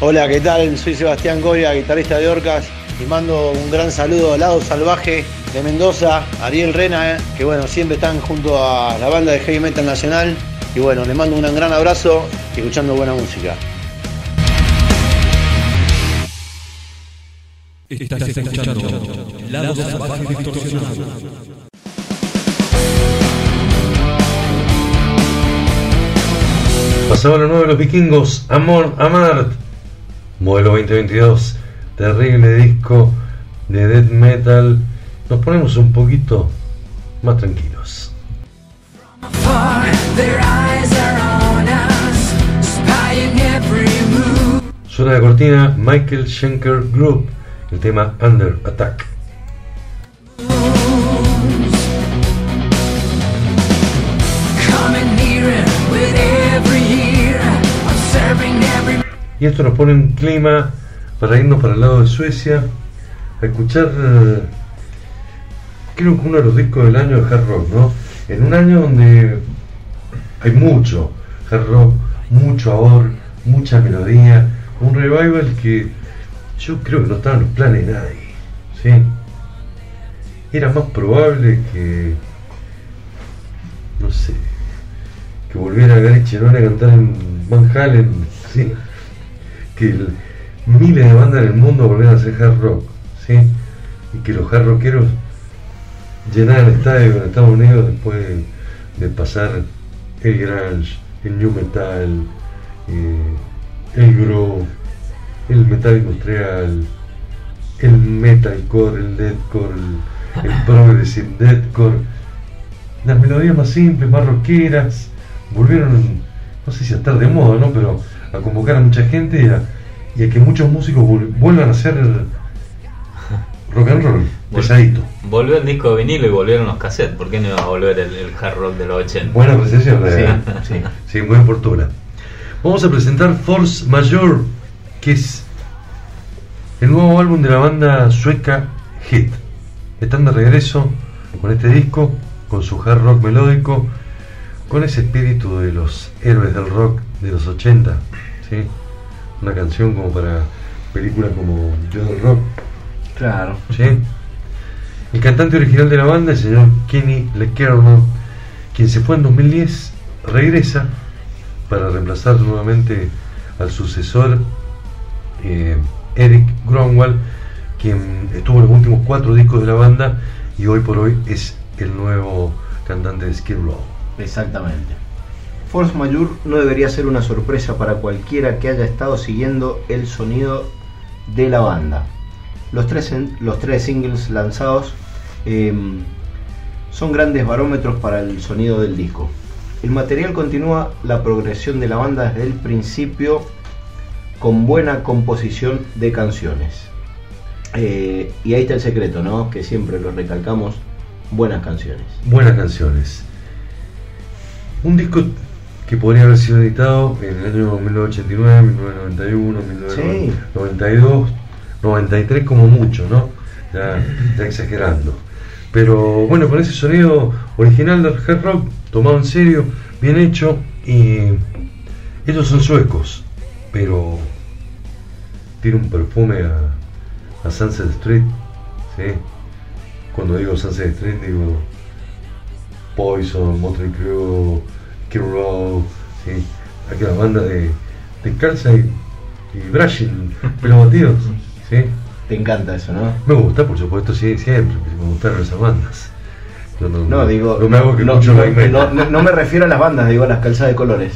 Hola, ¿qué tal? Soy Sebastián Coria, guitarrista de Orcas y mando un gran saludo al lado salvaje de Mendoza, Ariel Rena, eh, que bueno, siempre están junto a la banda de Heavy Metal Nacional y bueno, les mando un gran abrazo y escuchando buena música. Estás escuchando Lado Salvaje Distorsionado. Pasaba lo nuevo de los vikingos, Amor Amart, modelo 2022, terrible disco de death metal. Nos ponemos un poquito más tranquilos. Suena de cortina Michael Schenker Group, el tema Under Attack. Y esto nos pone un clima para irnos para el lado de Suecia a escuchar, eh, creo que uno de los discos del año de hard rock, ¿no? En un año donde hay mucho hard rock, mucho amor, mucha melodía, un revival que yo creo que no estaba en los planes de nadie, ¿sí? Era más probable que, no sé, que volviera Gary Cherone a cantar en Van Halen, ¿sí? que el- miles de bandas en el mundo volvieran a hacer hard rock, ¿sí? Y que los hard rockeros llenaran estadios en Estados Unidos después de, de pasar el grunge, el new metal, eh, el groove, el metal industrial, el metalcore, el deathcore, el, el progressive deathcore, las melodías más simples, más rockeras, volvieron, no sé si a estar de moda, ¿no? Pero a convocar a mucha gente y a, y a que muchos músicos vuel- vuelvan a hacer rock and roll, pesadito. Volvió el disco de vinilo y volvieron los cassettes. ¿Por qué no iba a volver el, el hard rock de los 80? Buena apreciación, Sí. Sí, sí, muy oportuna. Vamos a presentar Force Major, que es el nuevo álbum de la banda sueca Hit. Están de regreso con este disco, con su hard rock melódico, con ese espíritu de los héroes del rock de los 80. ¿sí? Una canción como para películas como Yo del Rock. Claro. ¿sí? El cantante original de la banda, el señor Kenny LeKernel, quien se fue en 2010, regresa para reemplazar nuevamente al sucesor eh, Eric Gronwall, quien estuvo en los últimos cuatro discos de la banda y hoy por hoy es el nuevo cantante de Skid Row. Exactamente. Force Majeure no debería ser una sorpresa para cualquiera que haya estado siguiendo el sonido de la banda. Los tres, los tres singles lanzados eh, son grandes barómetros para el sonido del disco. El material continúa la progresión de la banda desde el principio con buena composición de canciones. Eh, y ahí está el secreto, ¿no? Que siempre lo recalcamos, buenas canciones. Buenas canciones. Un disco que podría haber sido editado en el año 1989, 1991, 1992, 93 como mucho, ¿no? Ya exagerando. Pero bueno, con ese sonido original del hard rock, tomado en serio, bien hecho, y ellos son suecos, pero tiene un perfume a, a Sunset Street, ¿sí? Cuando digo Sunset Street digo Poison, Motley Crue, Kid Rock, ¿sí? aquella banda de, de calza y, y brushing, pelos batidos, ¿sí? Te encanta eso, ¿no? Me gusta, por supuesto, sí, siempre, me gustaron esas bandas. No, No, digo. no me hago que no, no, refiero a las bandas, digo a las calzadas de colores.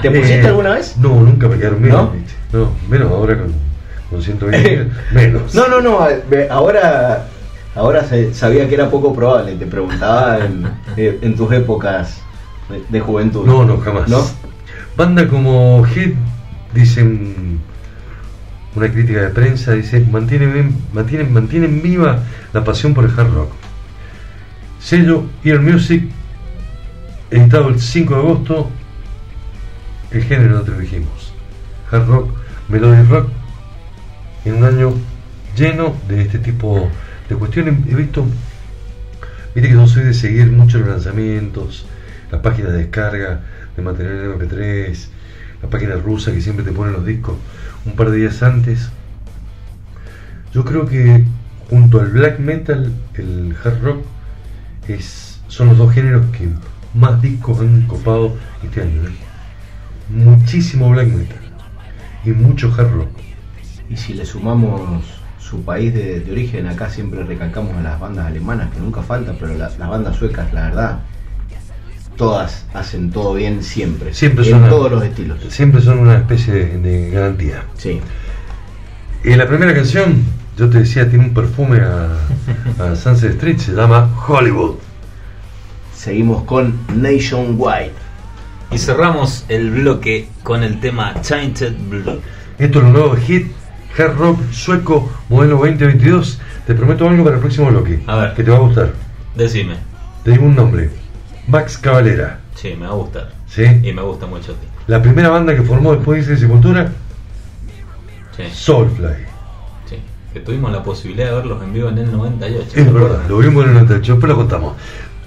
¿Te pusiste Eh, alguna vez? No, nunca me quedaron bien. ¿No? ¿viste? No, menos ahora con, con 120 menos. No, no, no. Ahora, ahora se- sabía que era poco probable. Te preguntaba en, eh, en tus épocas de, de juventud. No, no, jamás. ¿No? Banda como Hit, dicen una crítica de prensa, dice, mantienen, mantienen, mantienen viva la pasión por el hard rock. Sello Ear Music, editado el 5 de agosto, el género lo dijimos. Hard rock, melody rock, en un año lleno de este tipo de cuestiones. He visto, viste que no soy de seguir mucho los lanzamientos, las páginas de descarga de material en MP3, la página rusa que siempre te ponen los discos un par de días antes. Yo creo que junto al black metal, el hard rock es, son los dos géneros que más discos han copado este año. Muchísimo black metal y mucho hard rock. Y si le sumamos su país de, de origen, acá siempre recalcamos a las bandas alemanas, que nunca falta, pero la- las bandas suecas, la verdad, todas hacen todo bien siempre. Siempre en son todos los estilos. Siempre son una especie de, de garantía. Sí. En la primera canción, yo te decía, tiene un perfume a, a Sunset Street, se llama Hollywood. Seguimos con Nationwide. Y cerramos el bloque con el tema Tainted Blood. Esto es lo nuevo hit hard rock sueco modelo 2022. Te prometo algo para el próximo bloque. A ver. Que te va a gustar. Decime. Te digo un nombre. Max Cavalera. Sí, me va a gustar. ¿Sí? Y me gusta mucho a ti. La primera banda que formó después de Sepultura, Sí, Soulfly. sí. Que tuvimos la posibilidad de verlos en vivo en el 98. Es verdad, lo vimos en el 98, después lo contamos.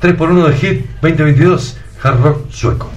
3x1 de hit 2022, hard rock sueco.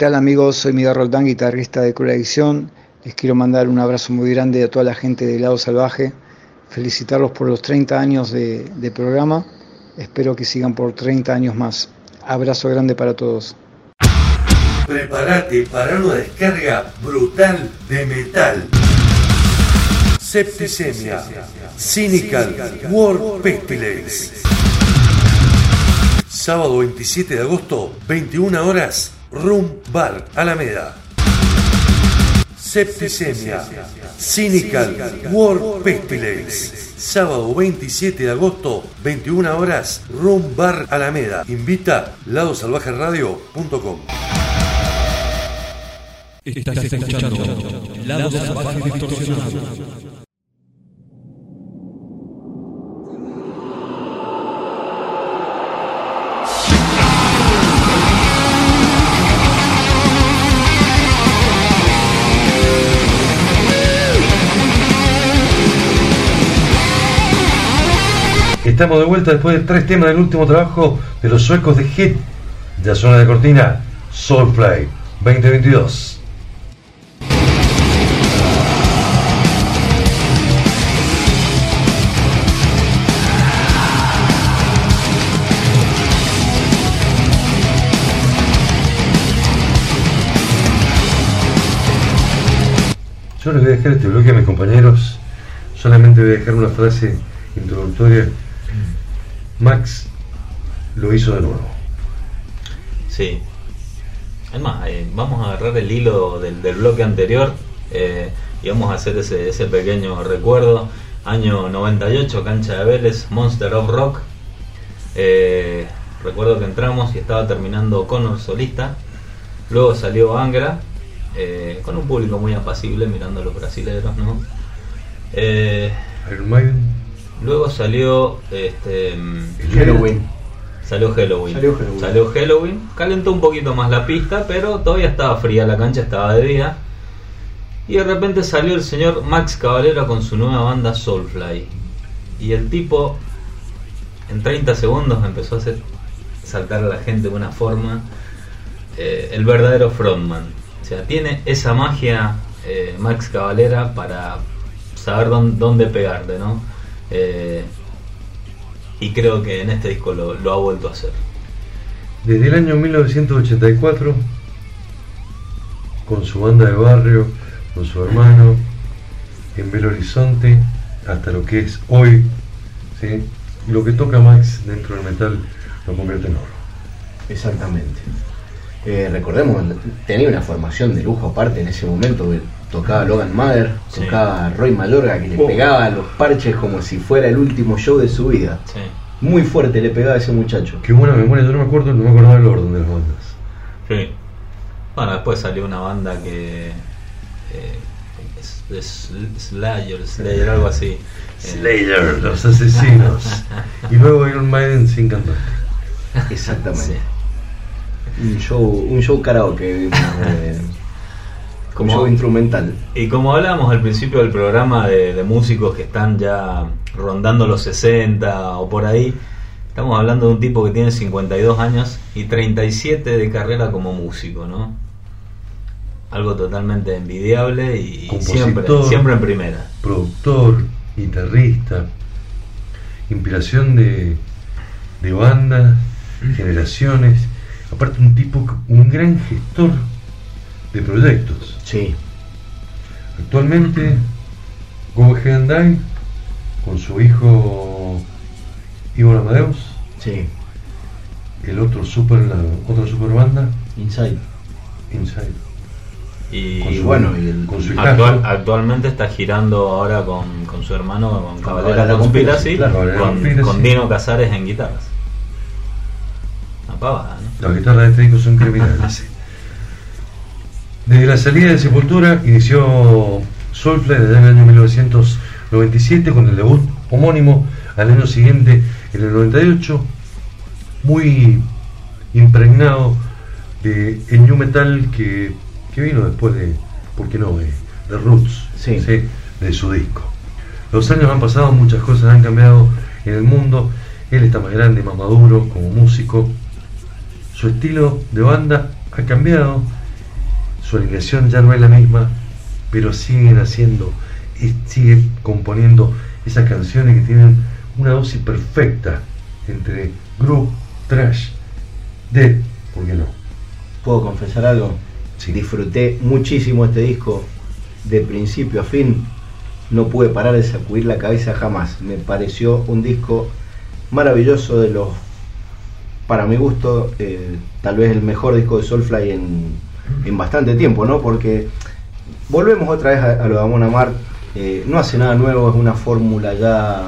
Tal amigos? Soy Miguel Roldán, guitarrista de Cruel Adicción. Les quiero mandar un abrazo muy grande a toda la gente de Lado Salvaje. Felicitarlos por los 30 años de, programa. Espero que sigan por 30 años más. Abrazo grande para todos. Prepárate para una descarga brutal de metal. Septicemia, Cynical, War Pestilence. Sábado 27 de agosto, 21 horas, Room Bar, Alameda. Septicemia, Cynical, War Pestilence. Sábado 27 de agosto, 21 horas, Room Bar, Alameda. Invita ladosalvajeradio.com. Estás escuchando Lado Salvaje Distorsionado. Estamos de vuelta después de tres temas del último trabajo de los suecos de Hit, de la zona de cortina, Soulfly 2022. Yo les voy a dejar este bloque a mis compañeros. Solamente voy a dejar una frase introductoria. Max lo hizo de nuevo. Sí. Es más, eh, vamos a agarrar el hilo del, del bloque anterior eh, y vamos a hacer ese, ese pequeño recuerdo. Año 98, cancha de Vélez, Monster of Rock. Eh, recuerdo que entramos y estaba terminando Connor solista. Luego salió Angra, eh, con un público muy apacible mirando a los brasileños, ¿no? Eh, Iron Maiden. Luego salió este, Halloween. Salió Halloween. Salió Halloween. Salió Halloween. Calentó un poquito más la pista, pero todavía estaba fría la cancha, estaba de día. Y de repente salió el señor Max Cavalera con su nueva banda Soulfly. Y el tipo, en 30 segundos, empezó a hacer saltar a la gente de una forma. eh, el verdadero frontman. O sea, tiene esa magia eh, Max Cavalera para saber dónde, dónde pegarte, ¿no? Eh, y creo que en este disco lo, lo ha vuelto a hacer. Desde el año 1984, con su banda de barrio, con su hermano, en Belo Horizonte, hasta lo que es hoy, ¿sí? lo que toca Max dentro del metal lo convierte en oro. Exactamente. Eh, recordemos, tenía una formación de lujo aparte en ese momento. Tocaba Logan Mother, Sí. tocaba Roy Malorga, que le Oh. pegaba a los parches como si fuera el último show de su vida. Sí. Muy fuerte le pegaba a ese muchacho. Qué buena memoria, yo no me acuerdo, no me acordaba del orden de las bandas. Sí. Bueno, después salió una banda que. eh, es, es Slayer, Slayer, algo así. Eh, Slayer, los asesinos. y luego Iron Maiden sin cantar. Exactamente. sí. Un show, un show karaoke eh, Como- show instrumental. Y como hablábamos al principio del programa de, de músicos que están ya rondando los 60 o por ahí, estamos hablando de un tipo que tiene 52 años y 37 de carrera como músico, ¿no? Algo totalmente envidiable y siempre, Compositor. siempre en primera. productor, guitarrista, inspiración de, de bandas, generaciones, aparte un tipo, un gran gestor de proyectos. Sí. Actualmente, Go Ahead and Die, con su hijo Iván Amadeus, Sí. el otro super, la otra super banda, Inside. Inside. Y, Con Y su, bueno, y el- con su actual- actualmente está girando ahora con, con su hermano, con Cabalera Cabalera Conspiracy, claro, con, con Dino Casares en guitarras. Una pavada, ¿no? Las guitarras de este disco son criminales. Desde la salida de Sepultura inició Soulfly desde el año 1997 con el debut homónimo al año siguiente, en el 98, muy impregnado de el new metal que, que vino después de, ¿por qué no?, de, de Roots, Sí. de su disco. Los años han pasado, muchas cosas han cambiado en el mundo, él está más grande, más maduro como músico, su estilo de banda ha cambiado, su alineación ya no es la misma, pero siguen haciendo y siguen componiendo esas canciones que tienen una dosis perfecta entre groove, trash, de, ¿por qué no? ¿Puedo confesar algo? Disfruté muchísimo este disco de principio a fin. No pude parar de sacudir la cabeza jamás. Me pareció un disco maravilloso de los, para mi gusto, eh, tal vez el mejor disco de Soulfly en, en bastante tiempo, ¿no? Porque volvemos otra vez a, a lo de Amon Amart. eh, no hace nada nuevo, es una fórmula ya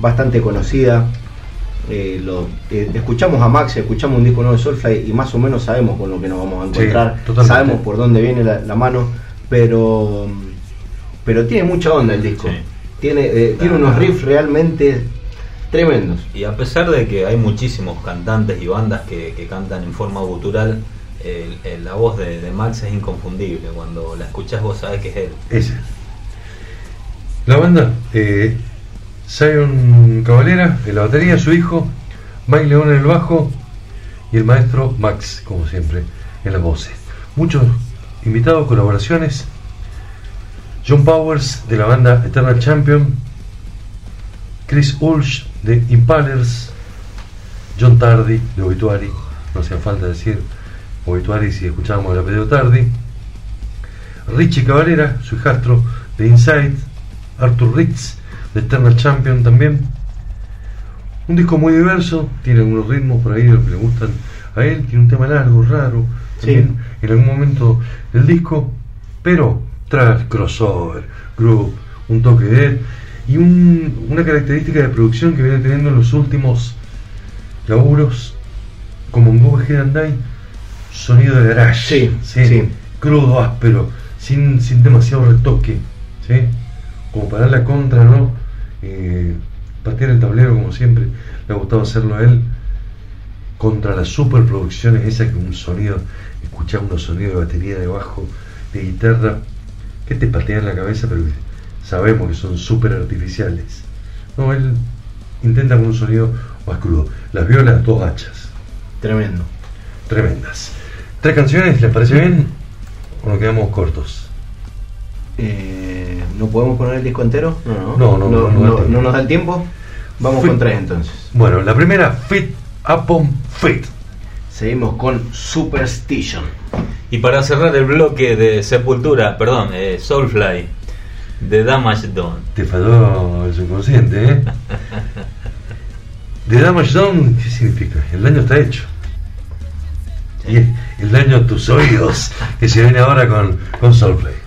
bastante conocida. Eh, lo- eh, escuchamos a Max, escuchamos un disco nuevo de Soulfly y más o menos sabemos con lo que nos vamos a encontrar, sabemos por dónde viene la, la mano, pero pero tiene mucha onda el disco. Sí. Tiene, eh, tiene unos riffs realmente tremendos. Y a pesar de que hay muchísimos cantantes y bandas que, que cantan en forma gutural, la voz de, Max es inconfundible. Cuando la escuchás vos sabés que es él. Ese. La banda, eh, Zion Cavalera en la batería, su hijo, Mike León en el bajo y el maestro Max, como siempre, en las voces. Muchos invitados, colaboraciones. John Powers de la banda Eternal Champion, Chris Ulsh de Impalers, John Tardy de Obituary, no hacía falta decir Si escuchábamos el apellido Tardy, Richie Cavalera, su hijastro de Inside, Arthur Ritz de Eternal Champion también. Un disco muy diverso, tiene algunos ritmos por ahí de los que le gustan a él, tiene un tema largo, raro, también en algún momento del disco, pero tras crossover, groove, un toque de él y un- una característica de producción que viene teniendo en los últimos laburos, como en Go Ahead and Die, sonido de garage, Sí, sí. crudo, áspero, sin, sin demasiado retoque, ¿sí? como para dar la contra, ¿no? Eh, patear el tablero como siempre, le ha gustado hacerlo a él, contra las superproducciones esas que un sonido, escuchar unos sonidos de batería de bajo, de guitarra, que te patean la cabeza, pero sabemos que son super artificiales. No, él intenta con un sonido más crudo. Las violas, dos hachas. Tremendo. Tremendas. ¿Tres canciones? ¿Les parece bien? ¿O nos quedamos cortos? Eh, ¿No podemos poner el disco entero? No, No, no, no, no no nos da el tiempo. Vamos Fit. con tres entonces. Bueno, la primera, Fit Upon Fit. Seguimos con Superstition. Y para cerrar el bloque de Sepultura, perdón, eh, Soulfly, de Damage Done. Te falló el subconsciente, ¿eh? De Damage Done, ¿qué significa? El daño está hecho. Y el, daño a tus oídos, que se viene ahora con, con Soulfly.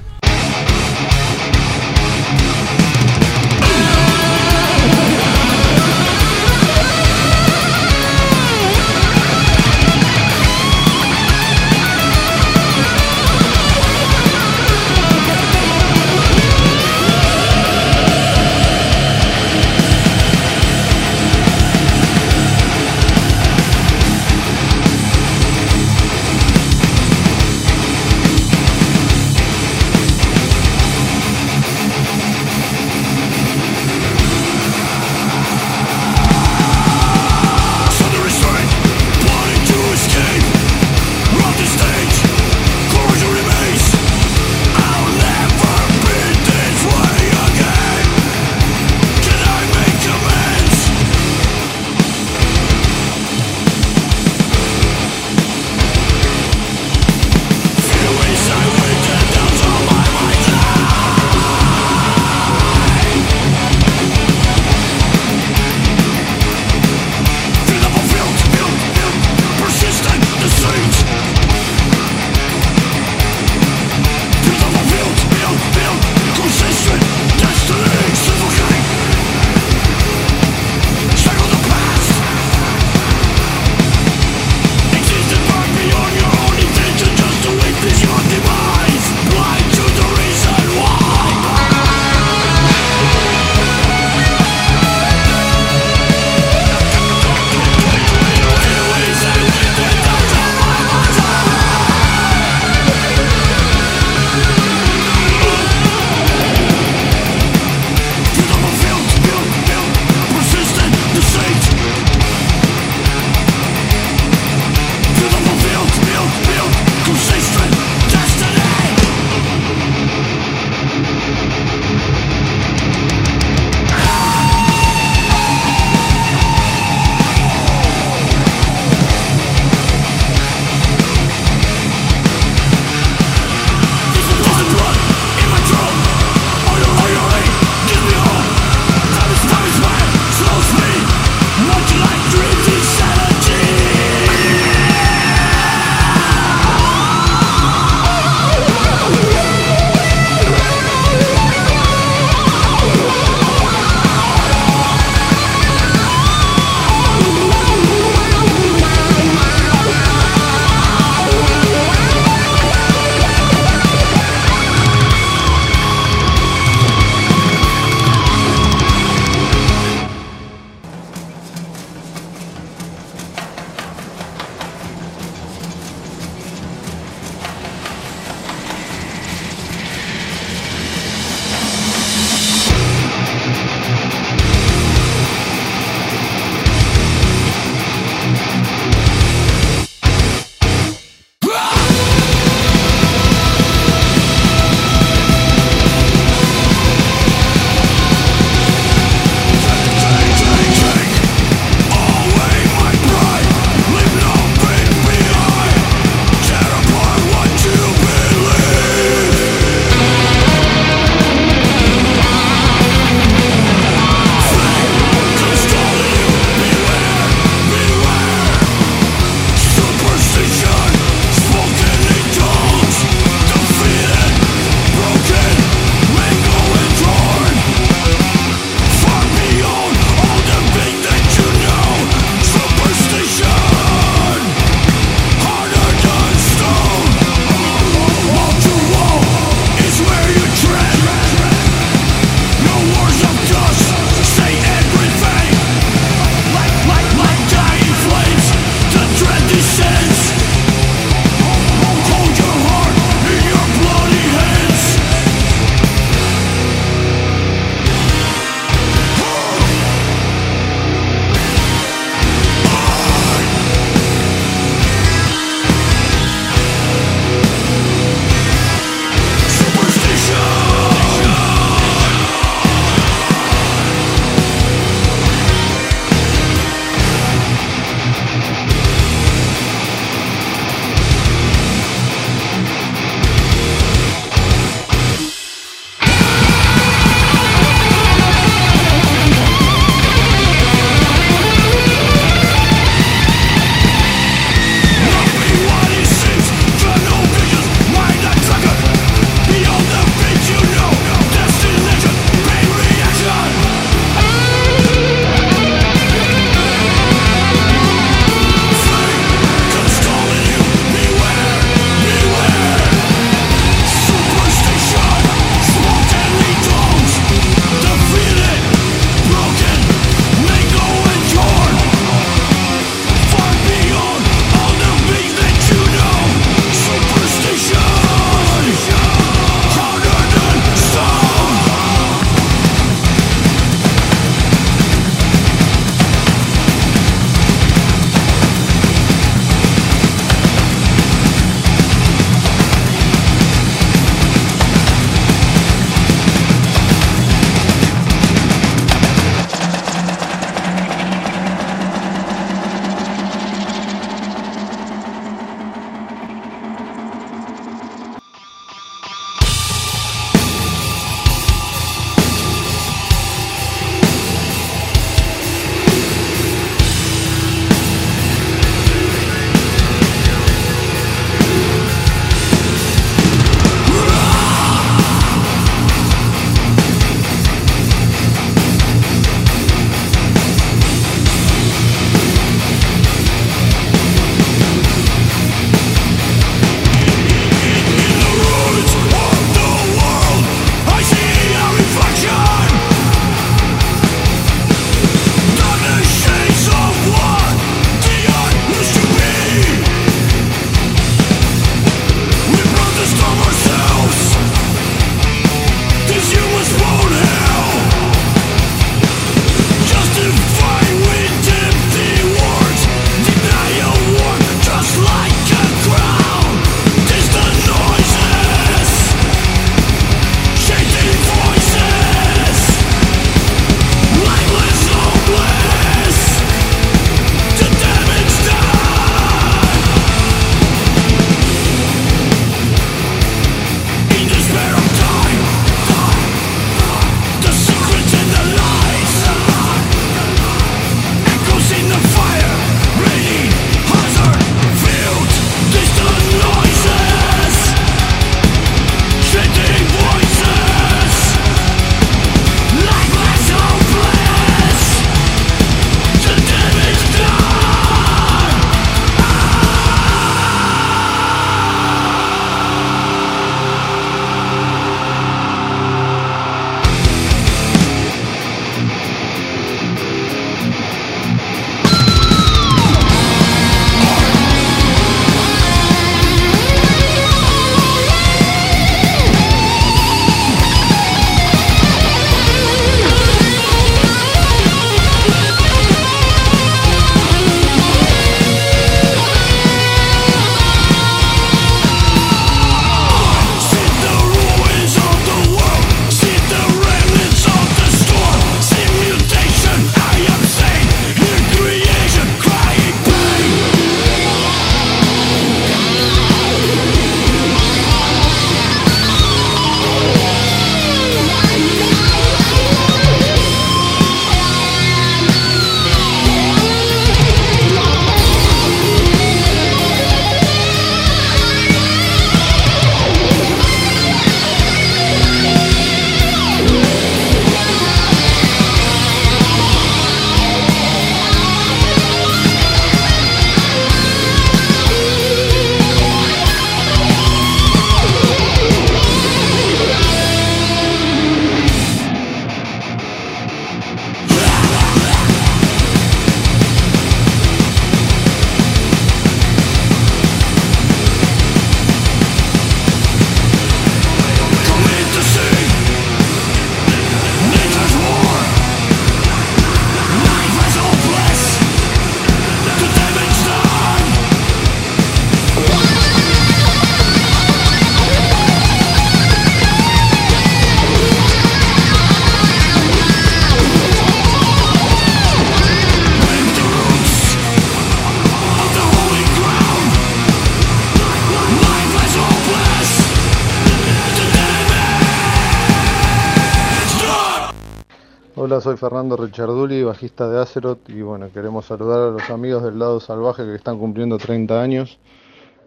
Fernando Richarduli, bajista de Azeroth y bueno, queremos saludar a los amigos del lado salvaje que están cumpliendo 30 años.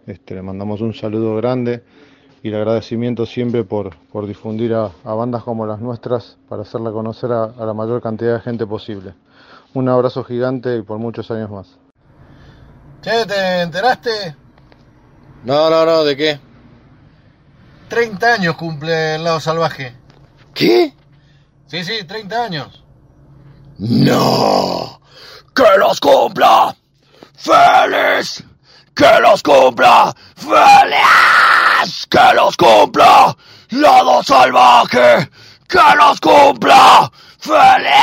Este, le mandamos un saludo grande y el agradecimiento siempre por, por difundir a, a bandas como las nuestras para hacerla conocer a, a la mayor cantidad de gente posible. Un abrazo gigante y por muchos años más. Che, ¿te enteraste? No, no, no, ¿de qué? 30 años cumple el lado salvaje. ¿Qué? Sí, sí, 30 años. ¡No! ¡Que los cumpla! ¡Feliz! ¡Que los cumpla! ¡Feliz! ¡Que los cumpla! ¡Lado salvaje! ¡Que los cumpla! ¡Feliz!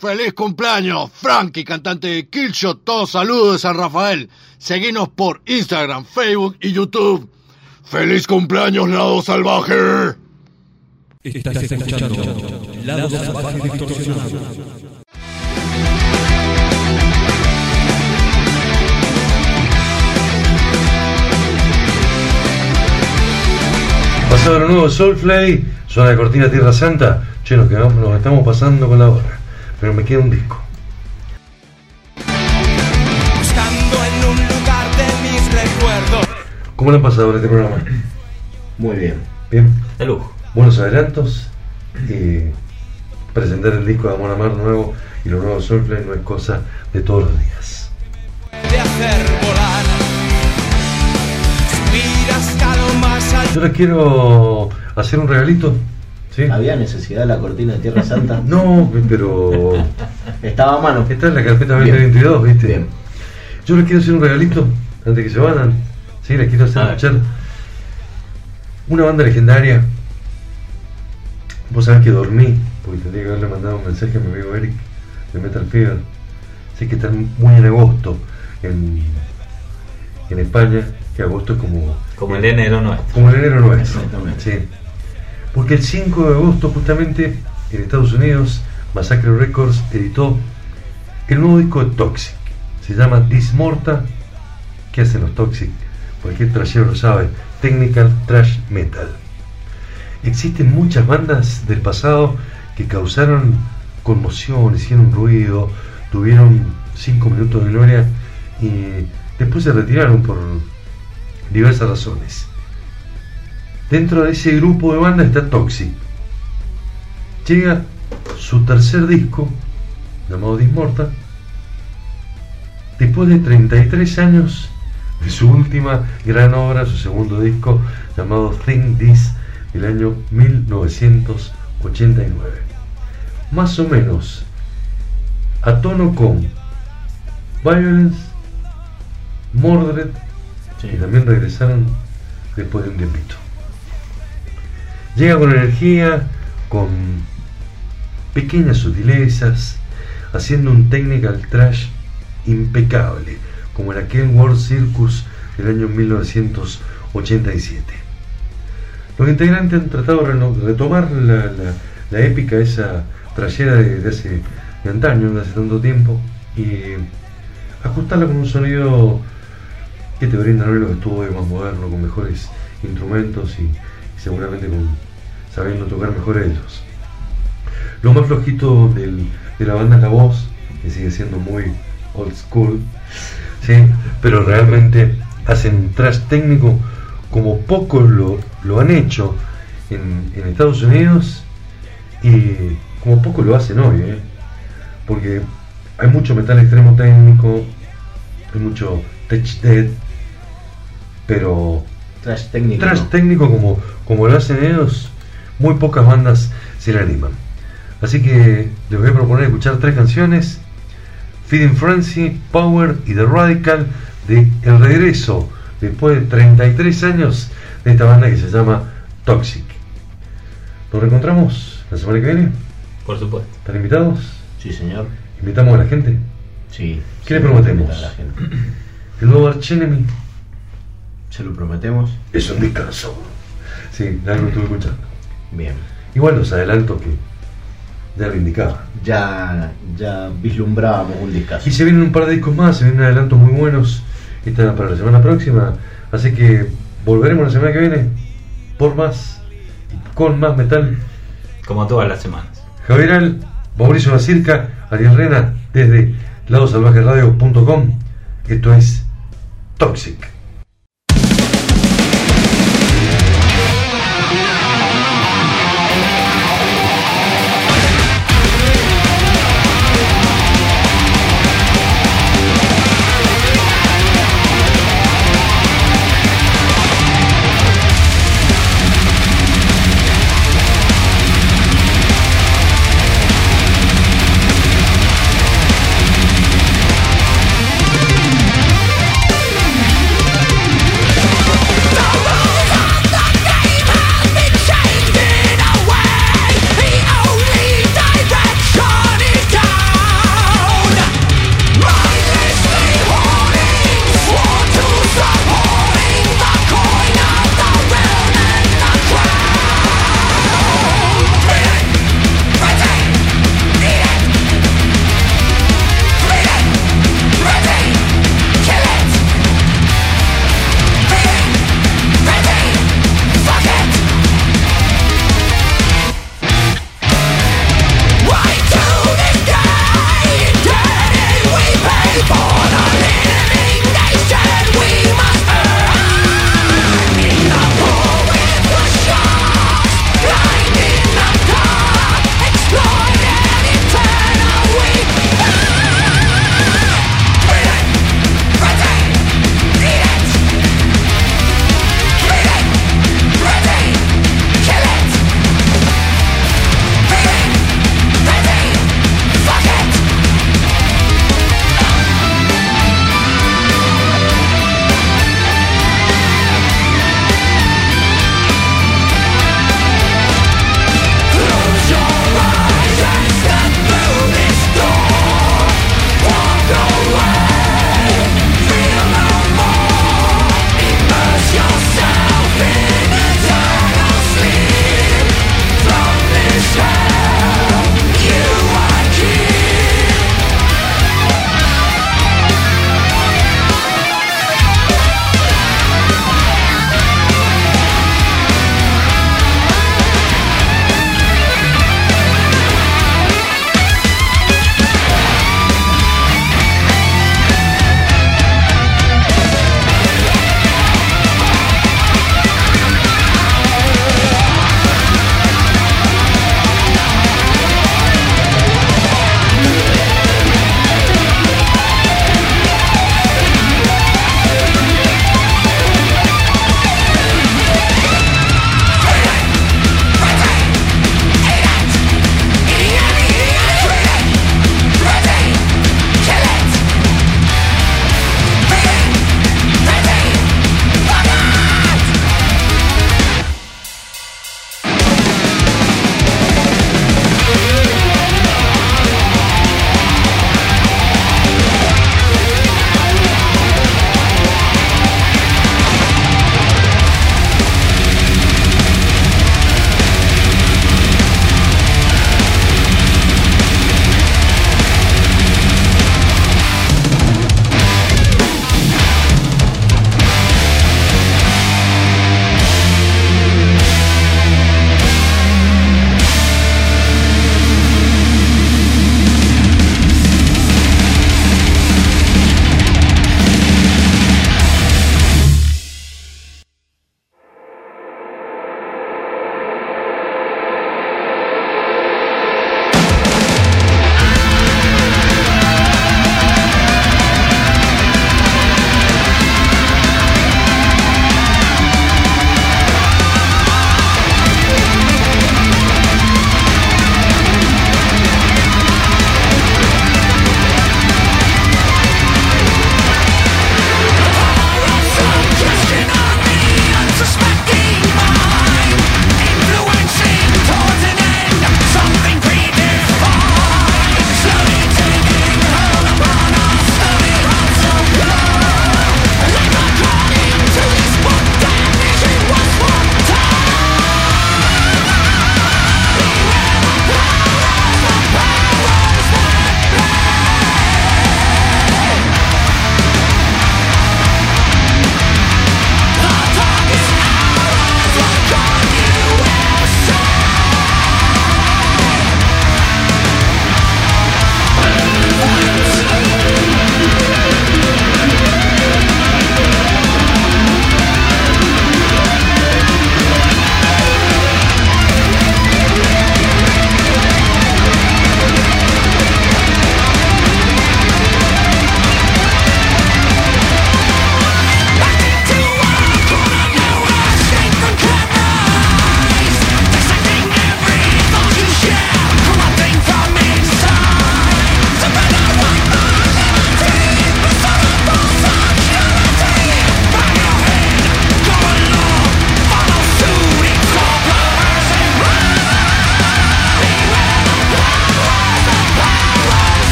¡Feliz cumpleaños! Frankie, cantante de Killshot, todos saludos de San Rafael. Seguinos por Instagram, Facebook y YouTube. ¡Feliz cumpleaños, lado salvaje! Estás escuchando Lado Salvaje Distorsionado. Pasado lo nuevo Soulfly, zona de cortina Tierra Santa. Che, nos, quedamos, nos estamos pasando con la hora. Pero me queda un disco. Buscando en un lugar de mis recuerdos. ¿Cómo le han pasado en este programa? Muy bien. Bien. De lujo. Buenos adelantos. Y presentar el disco de Amor Amar nuevo y lo nuevo de Soulfly no es cosa de todos los días. De hacer volar. Yo les quiero hacer un regalito. ¿sí? ¿Había necesidad de la cortina de Tierra Santa? No, pero. Estaba a mano. Está en la carpeta 2022, ¿viste? Yo les quiero hacer un regalito antes que se vayan. Sí, les quiero hacer escuchar una banda legendaria. Vos sabés que dormí, porque tendría que haberle mandado un mensaje a mi amigo Eric de Metal Fever. Sé que están muy en agosto en, en España, que agosto es como. Como el enero nuestro. Como el enero nuestro. Sí. Porque el 5 de agosto, justamente, en Estados Unidos, Massacre Records editó el nuevo disco de Toxic. Se llama Dismorta. ¿Qué hacen los Toxic? Cualquier trashero lo sabe. Technical Trash Metal. Existen muchas bandas del pasado que causaron conmoción, hicieron ruido, tuvieron 5 minutos de gloria y después se retiraron por diversas razones. Dentro de ese grupo de bandas está Toxic. Llega su tercer disco, llamado Dismorta, después de 33 años de su última gran obra, su segundo disco, llamado Think This, del año 1989. Más o menos a tono con Violence, Mordred, y también regresaron después de un tiempito. Llega con energía, con pequeñas sutilezas, haciendo un technical trash impecable, como el aquel World Circus del año 1987. Los integrantes han tratado de retomar la, la- la épica, esa trayera de, hace de antaño, de hace tanto tiempo, y ajustarla con un sonido que te brindan hoy los estudios más modernos, con mejores instrumentos y, seguramente con sabiendo tocar mejor ellos. Lo más flojito del- de la banda es la voz, que sigue siendo muy old school, ¿sí? pero realmente hacen trash técnico como pocos lo, lo han hecho en, en Estados Unidos y como pocos lo hacen hoy, ¿eh? porque hay mucho metal extremo técnico, hay mucho tech dead, pero Trash técnico. trash técnico como, como lo hacen ellos, muy pocas bandas se le animan. Así que les voy a proponer escuchar tres canciones: Feeding Frenzy, Power y The Radical, de el regreso después de 33 años de esta banda que se llama Toxic. ¿Nos reencontramos la semana que viene? Por supuesto. ¿Están invitados? Sí, señor. ¿Invitamos a la gente? Sí. ¿Qué le prometemos? a la gente. ¿El nuevo Archenemy? Se lo prometemos. Es un discazo. Sí, ya lo estuve escuchando. Bien. Igual los adelantos que ya lo indicaba. Ya, ya vislumbrábamos un discazo. Y se vienen un par de discos más, se vienen adelantos muy buenos. Están para la semana próxima. Así que Volveremos la semana que viene por más, con más metal. Como todas las semanas. Javier Al, Mauricio La Circa, Ariel Rena, desde ladosalvajeradio.com. Esto es Toxic.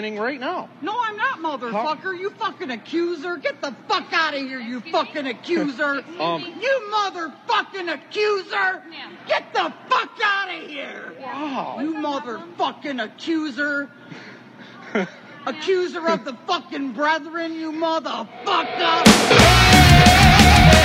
Do You're it. sinning right now. No, I'm not, motherfucker. You fucking accuser. Get the fuck out of here, you fucking accuser. Um, you motherfucking accuser. Get the fuck out of here. Wow. You motherfucking accuser. accuser of the fucking brethren, you motherfucker.